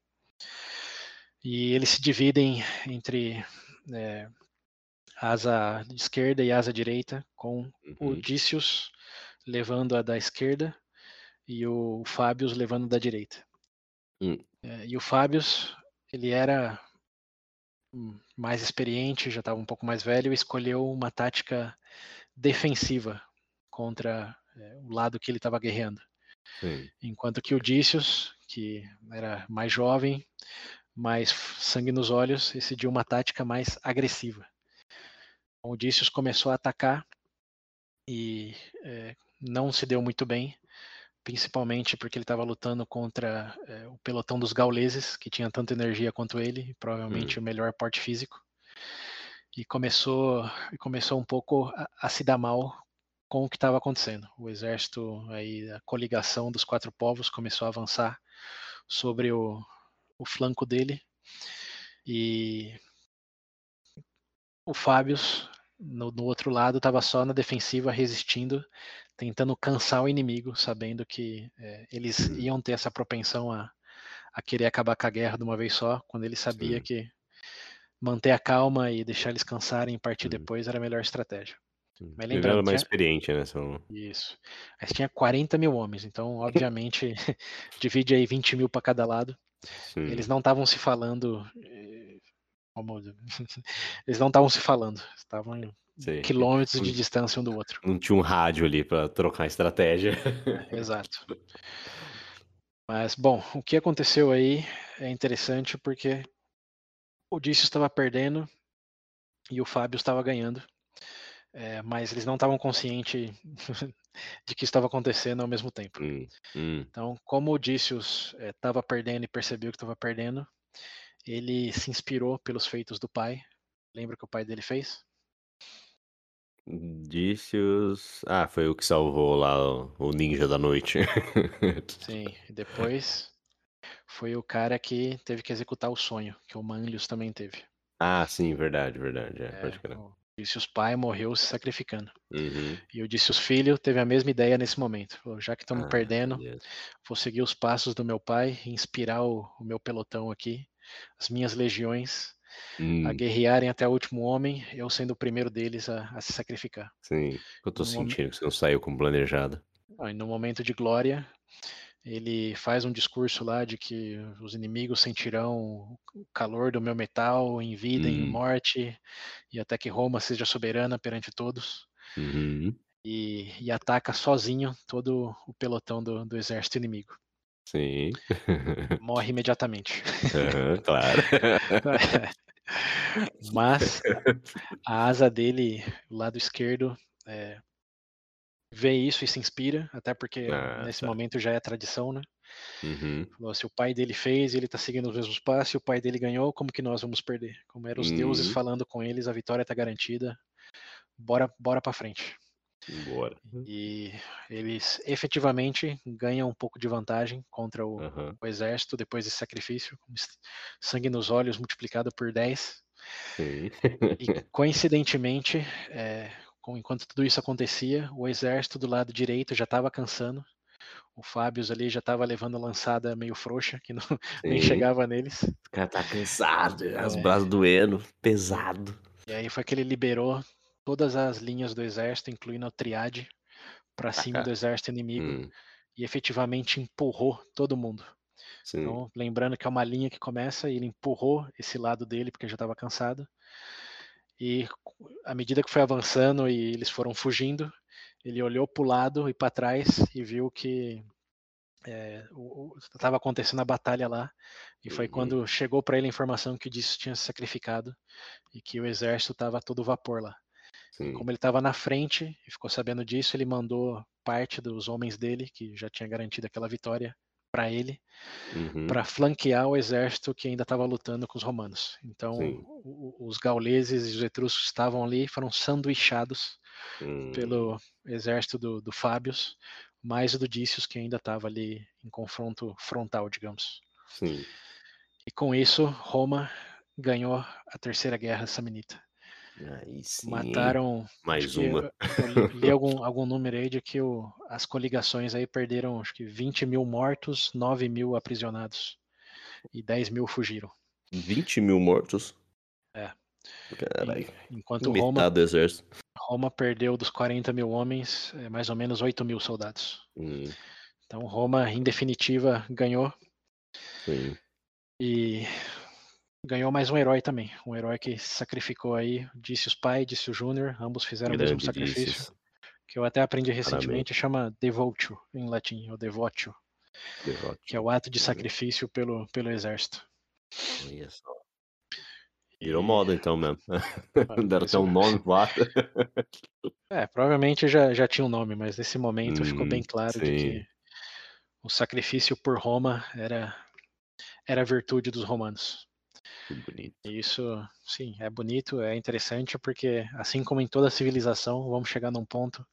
E eles se dividem entre é, asa esquerda e asa direita, com o Uhum. Dícios levando a da esquerda e o Fábios levando da direita. Hum. É, e o Fábios, ele era mais experiente, já estava um pouco mais velho, escolheu uma tática defensiva contra é, o lado que ele estava guerreando. Sim. Enquanto que o Dícios, que era mais jovem, mais sangue nos olhos, decidiu uma tática mais agressiva. Então, O Dícios começou a atacar e é, não se deu muito bem, principalmente porque ele estava lutando contra é, o pelotão dos gauleses, que tinha tanta energia quanto ele, provavelmente hum. o melhor porte físico. E começou, começou um pouco a, a se dar mal com o que estava acontecendo. O exército, aí, a coligação dos quatro povos começou a avançar sobre o, o flanco dele. E o Fábios, no, no outro lado, estava só na defensiva, resistindo, tentando cansar o inimigo, sabendo que é, eles iam ter essa propensão a, a querer acabar com a guerra de uma vez só, quando ele sabia Sim. que manter a calma e deixar eles cansarem e partir hum. depois era a melhor estratégia. Mas lembrando, era mais tinha... experiente, né? São... Isso. Mas tinha 40 mil homens, então, obviamente, <laughs> divide aí 20 mil para cada lado. Eles não estavam se falando. Como... <laughs> Eles não estavam se falando, estavam Sim. quilômetros de distância um do outro. Não tinha um rádio ali para trocar estratégia. <laughs> Exato. Mas, bom, o que aconteceu aí é interessante porque o Dício estava perdendo e o Fábio estava ganhando. É, mas eles não estavam conscientes <laughs> de que estava acontecendo ao mesmo tempo. Hum, hum. Então, como o Odysseus estava é, perdendo e percebeu que estava perdendo, ele se inspirou pelos feitos do pai. Lembra que o pai dele fez? Odysseus. Ah, foi o que salvou lá o ninja da noite. <laughs> Sim, e depois foi o cara que teve que executar o sonho, que o Manlius também teve. Ah, sim, verdade, verdade. É, é, pode crer. Odysseus pai morreu se sacrificando. Uhum. E o Odysseus filho teve a mesma ideia nesse momento. Falou, já que estamos ah, perdendo, vou seguir os passos do meu pai, inspirar o, o meu pelotão aqui, as minhas legiões, hum. a guerrearem até o último homem, eu sendo o primeiro deles a, a se sacrificar. Sim, eu tô no sentindo momento... que você não saiu como planejado. No momento de glória, ele faz um discurso lá de que os inimigos sentirão o calor do meu metal em vida, em hum. morte, e até que Roma seja soberana perante todos. Uhum. E, e, ataca sozinho todo o pelotão do, do exército inimigo. Sim. Morre imediatamente. Claro. <laughs> Mas a asa dele, o lado esquerdo, é, vê isso e se inspira, até porque ah, nesse tá. momento já é tradição, né? Uhum. Falou, se o pai dele fez, ele tá seguindo os mesmos passos, e o pai dele ganhou, como que nós vamos perder? Como eram os uhum. deuses falando com eles, a vitória tá garantida. Bora, bora para frente. Bora. E eles efetivamente ganham um pouco de vantagem contra o, uhum. o exército depois desse sacrifício, sangue nos olhos multiplicado por 10. Sim. e coincidentemente, é, enquanto tudo isso acontecia, o exército do lado direito já estava cansando. O Fábio ali já estava levando a lançada meio frouxa, que não, <laughs> nem chegava neles. O cara tá cansado, é. as braços doendo, pesado. E aí foi que ele liberou todas as linhas do exército, incluindo a triade, para cima do exército inimigo. Hum. E efetivamente empurrou todo mundo. Sim. Então, lembrando que é uma linha que começa e ele empurrou esse lado dele porque já estava cansado. E à medida que foi avançando e eles foram fugindo, ele olhou para o lado e para trás e viu que estava é, acontecendo a batalha lá. E foi uhum. quando chegou para ele a informação que o Disso tinha se sacrificado e que o exército estava todo vapor lá. Como ele estava na frente e ficou sabendo disso, ele mandou parte dos homens dele, que já tinha garantido aquela vitória, para ele, uhum. para flanquear o exército que ainda estava lutando com os romanos. Então, o, os gauleses e os etruscos estavam ali, foram sanduichados uhum. pelo exército do, do Fábios, mais do Dícios, que ainda estava ali em confronto frontal, digamos. Sim. E com isso, Roma ganhou a terceira guerra saminita. Sim. Mataram. Mais uma. Li <laughs> algum, algum número aí de que o, as coligações aí perderam acho que 20 mil mortos, 9 mil aprisionados e 10 mil fugiram. 20 mil mortos? É. Caralho. Enquanto Roma, do exército. Roma perdeu dos 40 mil homens, é, mais ou menos 8 mil soldados. Hum. Então Roma, em definitiva, ganhou. Sim. E ganhou mais um herói também. Um herói que se sacrificou aí. Disse os pai, disse o Júnior, ambos fizeram Grande o mesmo sacrifício. Que eu até aprendi recentemente, Parabéns. chama devotio em latim, ou devotio. Devotio. Que é o ato de sacrifício pelo, pelo exército. Olha só. Virou moda então mesmo. <laughs> Deram até um nome pro ato. <laughs> É, provavelmente já, já tinha um nome, mas nesse momento hum, ficou bem claro sim. de que o sacrifício por Roma era, era a virtude dos romanos. Que bonito. Isso, sim, é bonito, é interessante, porque assim como em toda civilização, vamos chegar num ponto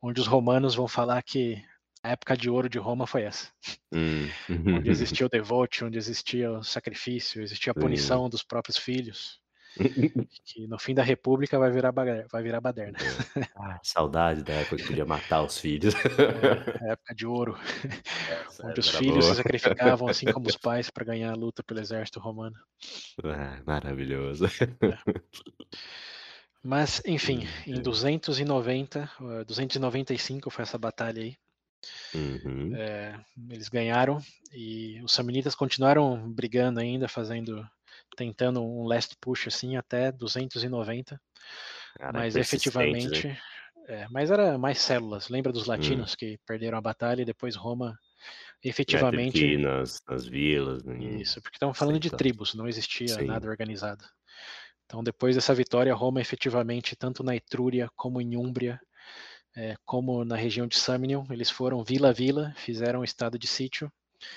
onde os romanos vão falar que a época de ouro de Roma foi essa. Hum. onde existia o <laughs> devote, onde existia o sacrifício, existia a punição dos próprios filhos. <laughs> que no fim da república vai virar, vai virar baderna. É. <laughs> Ah, saudade da época que podia matar os filhos. É, época de ouro. <laughs> Essa onde os filhos boa. se sacrificavam assim como os pais para ganhar a luta pelo exército romano. Ah, maravilhoso. É. Mas, enfim, em 290, 295 foi essa batalha aí. Uhum. É, eles ganharam e os samnitas continuaram brigando ainda, fazendo, tentando um last push assim até 290. Cara, mas efetivamente, né? é, mas era mais células. Lembra dos hum. latinos hum. que perderam a batalha e depois Roma é, efetivamente nas, nas vilas. Né? Isso, porque estamos falando de tribos, não existia Sim. nada organizado. Então, depois dessa vitória, Roma efetivamente, tanto na Etrúria como em Úmbria, é, como na região de Samnium, eles foram vila a vila, fizeram um estado de sítio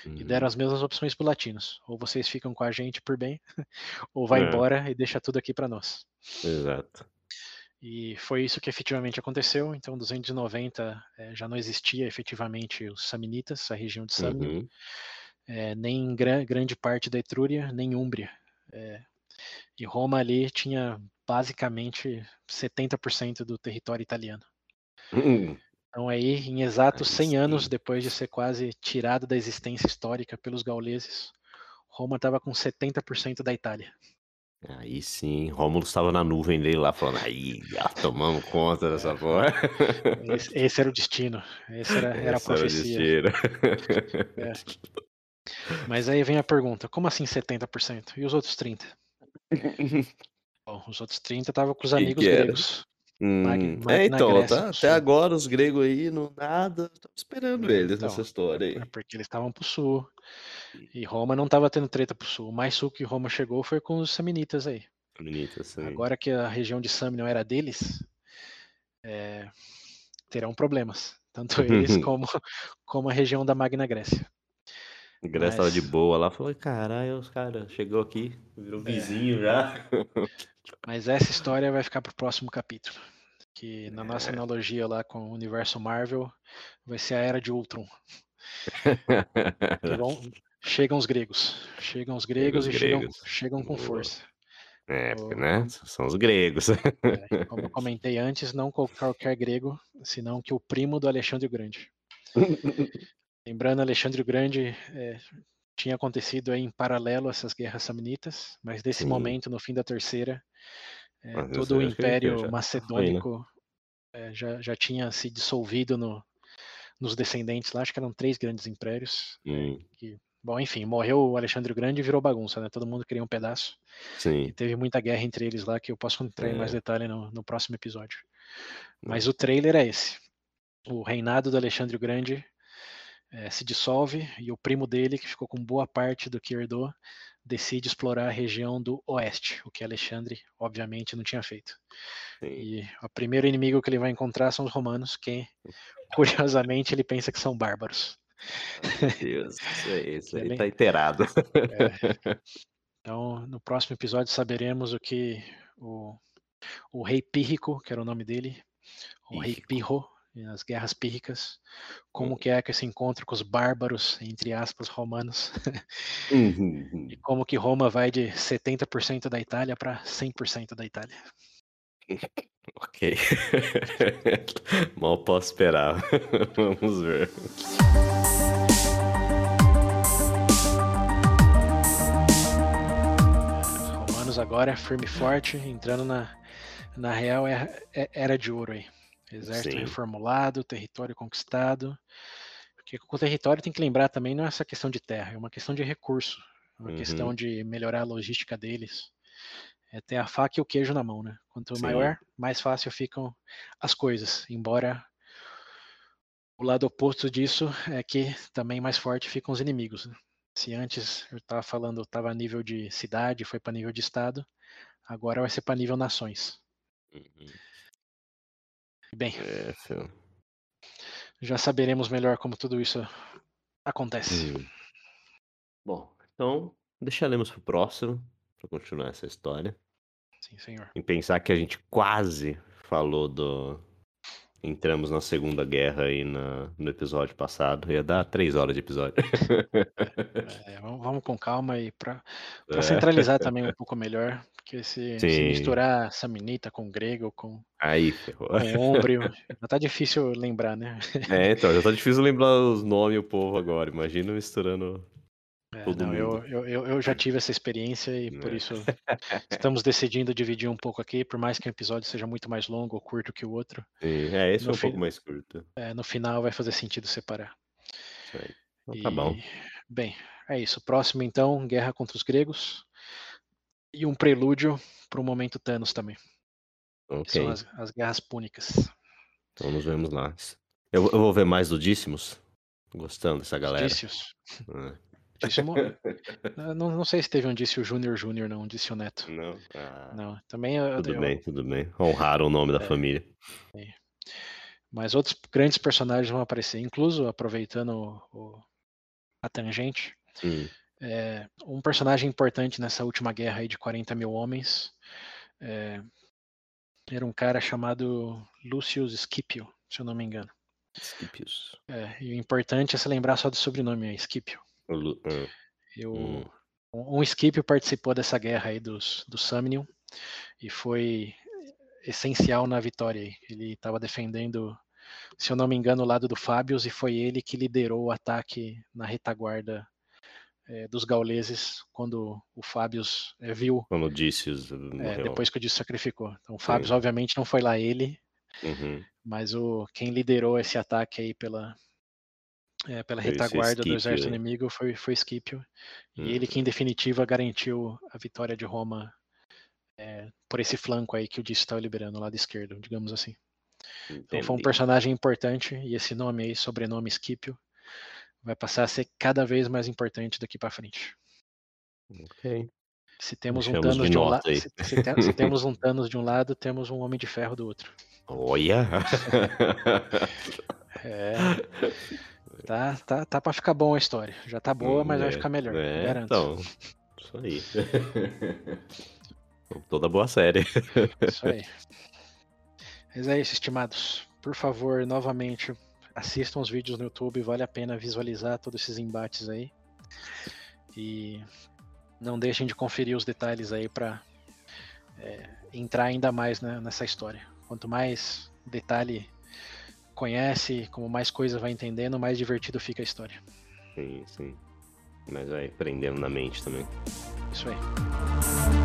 uhum. e deram as mesmas opções para latinos. Ou vocês ficam com a gente por bem, <laughs> ou vai é. embora e deixa tudo aqui para nós. Exato. E foi isso que efetivamente aconteceu. Então, 290 é, já não existia efetivamente os Samnitas, a região de Samnium, uhum. é, nem gra grande parte da Etrúria, nem Úmbria. É, e Roma ali tinha basicamente 70% do território italiano. Hum. Então aí, em exatos 100 anos depois de ser quase tirado da existência histórica pelos gauleses, Roma estava com 70% da Itália. Aí sim, Rômulo estava na nuvem dele lá falando, aí, já tomamos conta dessa é, porra. Esse, esse, era o destino, esse era, era esse a profecia. Era é. <laughs> Mas aí vem a pergunta, como assim 70%? E os outros 30%? <laughs> Bom, os outros 30 estavam com os amigos gregos. Hum, é, então, Grécia, tá, até agora os gregos aí, não nada, estamos esperando é, eles então, nessa história aí. É porque eles estavam pro sul, e Roma não estava tendo treta pro sul. O mais sul que Roma chegou foi com os samnitas aí. Samnitas, sim. Agora que a região de Sam não era deles, é, terão problemas. Tanto <laughs> eles como, como a região da Magna Grécia. A Grécia Mas... tava de boa lá, falou, caralho, os caras chegou aqui, virou é. vizinho já. <laughs> Mas essa história vai ficar pro próximo capítulo. Que na nossa é. analogia lá com o universo Marvel, vai ser a era de Ultron. Vão, chegam os gregos. Chegam os gregos e gregos. Chegam, chegam com força. É, o... né? São os gregos. É, como eu comentei antes, não qualquer grego, senão que o primo do Alexandre o Grande. <laughs> Lembrando, Alexandre o Grande é, tinha acontecido em paralelo a essas guerras samnitas, mas nesse Sim. momento, no fim da terceira, é, todo o Império já Macedônico foi, né? é, já, já tinha se dissolvido no, nos descendentes lá, acho que eram três grandes impérios. Que, bom, enfim, morreu o Alexandre o Grande e virou bagunça, né? Todo mundo queria um pedaço. Sim. E teve muita guerra entre eles lá que eu posso entrar em mais é. detalhe no, no próximo episódio. Mas o trailer é esse. O reinado do Alexandre o Grande é, se dissolve e o primo dele, que ficou com boa parte do que herdou, decide explorar a região do oeste, o que Alexandre, obviamente, não tinha feito. Sim. E o primeiro inimigo que ele vai encontrar são os romanos, que, <laughs> curiosamente, ele pensa que são bárbaros. Meu Deus, isso aí, <laughs> isso aí tá inteirado. É. <laughs> Então, no próximo episódio saberemos o que o, o rei Pírrico, que era o nome dele, o rei Pirro, as guerras pírricas, como hum. que é que esse encontro com os bárbaros, entre aspas, romanos, uhum. <laughs> e como que Roma vai de 70% da Itália para 100% da Itália. <laughs> Ok. <laughs> Mal posso esperar. Vamos ver. Romanos agora, firme e forte, entrando na, na real é, é, era de ouro aí. Exército Sim. reformulado, território conquistado. Porque com o território tem que lembrar também não é essa questão de terra, é uma questão de recurso, é uma uhum. questão de melhorar a logística deles. É ter a faca e o queijo na mão, né? Quanto Sim. maior, mais fácil ficam as coisas. Embora o lado oposto disso é que também mais forte ficam os inimigos. Né? Se antes eu estava falando, estava a nível de cidade, foi para nível de estado, agora vai ser para nível nações. Uhum. Bem, É, já saberemos melhor como tudo isso Acontece. Hum. Bom, então deixaremos pro próximo para continuar essa história. Sim, senhor. Em pensar que a gente quase falou do entramos na Segunda Guerra aí na no episódio passado, ia dar 3 horas de episódio. É, vamos vamos com calma aí para é. centralizar <laughs> também um pouco melhor, porque se se misturar Saminita com grego, com Aí ferrou. com Úmbrio, <laughs> já tá difícil lembrar, né. É, então, já tá <laughs> difícil lembrar os nomes e o povo agora, imagina misturando É, todo não, eu mundo. eu eu eu já tive essa experiência e por É. isso <laughs> estamos decidindo dividir um pouco aqui, por mais que o episódio seja muito mais longo ou curto que o outro, Sim, é, esse é um fi pouco mais curto. é, no final vai fazer sentido separar. Isso aí. Então tá bom. E, bem, é isso. Próximo então, guerra contra os gregos. E um prelúdio para o momento Thanos também. Que são Ok. as as guerras púnicas. Então nos vemos lá. Eu eu vou ver mais do Dísimos. Gostando dessa galera. Dícios. Dícimo eu <laughs> não não sei se teve um Dício Júnior Júnior não, Dício Neto. Não? Ah. Não, também eu Tudo eu bem, tudo bem. Honraram o nome da É. família. É. Mas outros grandes personagens vão aparecer, incluso aproveitando o o a tangente, Hum. Eh, um personagem importante nessa última guerra aí de 40.000 homens, eh, era um cara chamado Lucius Scipio, se eu não me engano. Scipius. É, e o importante é se lembrar só do sobrenome aí, Scipio. Lu. E o Hum. um Scipio participou dessa guerra aí dos dos Samnium, e foi essencial na vitória. Ele estava defendendo, se eu não me engano, o lado do Fábius, e foi ele que liderou o ataque na retaguarda, eh, dos gauleses, quando o Fábius, eh, viu Quando o Dícios É, morreu. depois que o Dício sacrificou. Então o Sim. obviamente, não foi lá ele, Uhum. mas o quem liderou esse ataque aí pela eh, pela retaguarda do exército aí. inimigo foi foi Scipio. E ele Uhum. que, em definitiva, garantiu a vitória de Roma, eh, por esse flanco aí que o Dício estava liberando, o lado esquerdo, digamos assim. Então foi um Entendi. personagem importante, e esse nome aí, sobrenome Scipio, vai passar a ser cada vez mais importante daqui para frente. Ok. Se temos um Thanos de um la nota aí. se se se temos um Thanos de um lado, temos um Homem de Ferro do outro. Olha! <laughs> É. Tá tá tá para ficar bom a história. Já tá boa, mas vai É, ficar melhor, é, garanto. então, isso aí. <laughs> Toda boa série. Isso aí. Mas é isso, estimados. Por favor, novamente, assistam os vídeos no YouTube, vale a pena visualizar todos esses embates aí. E não deixem de conferir os detalhes aí para entrar ainda mais né, nessa história. Quanto mais detalhe conhece, como mais coisa vai entendendo, mais divertido fica a história. Sim, sim. Mas vai prendendo na mente também. Isso aí.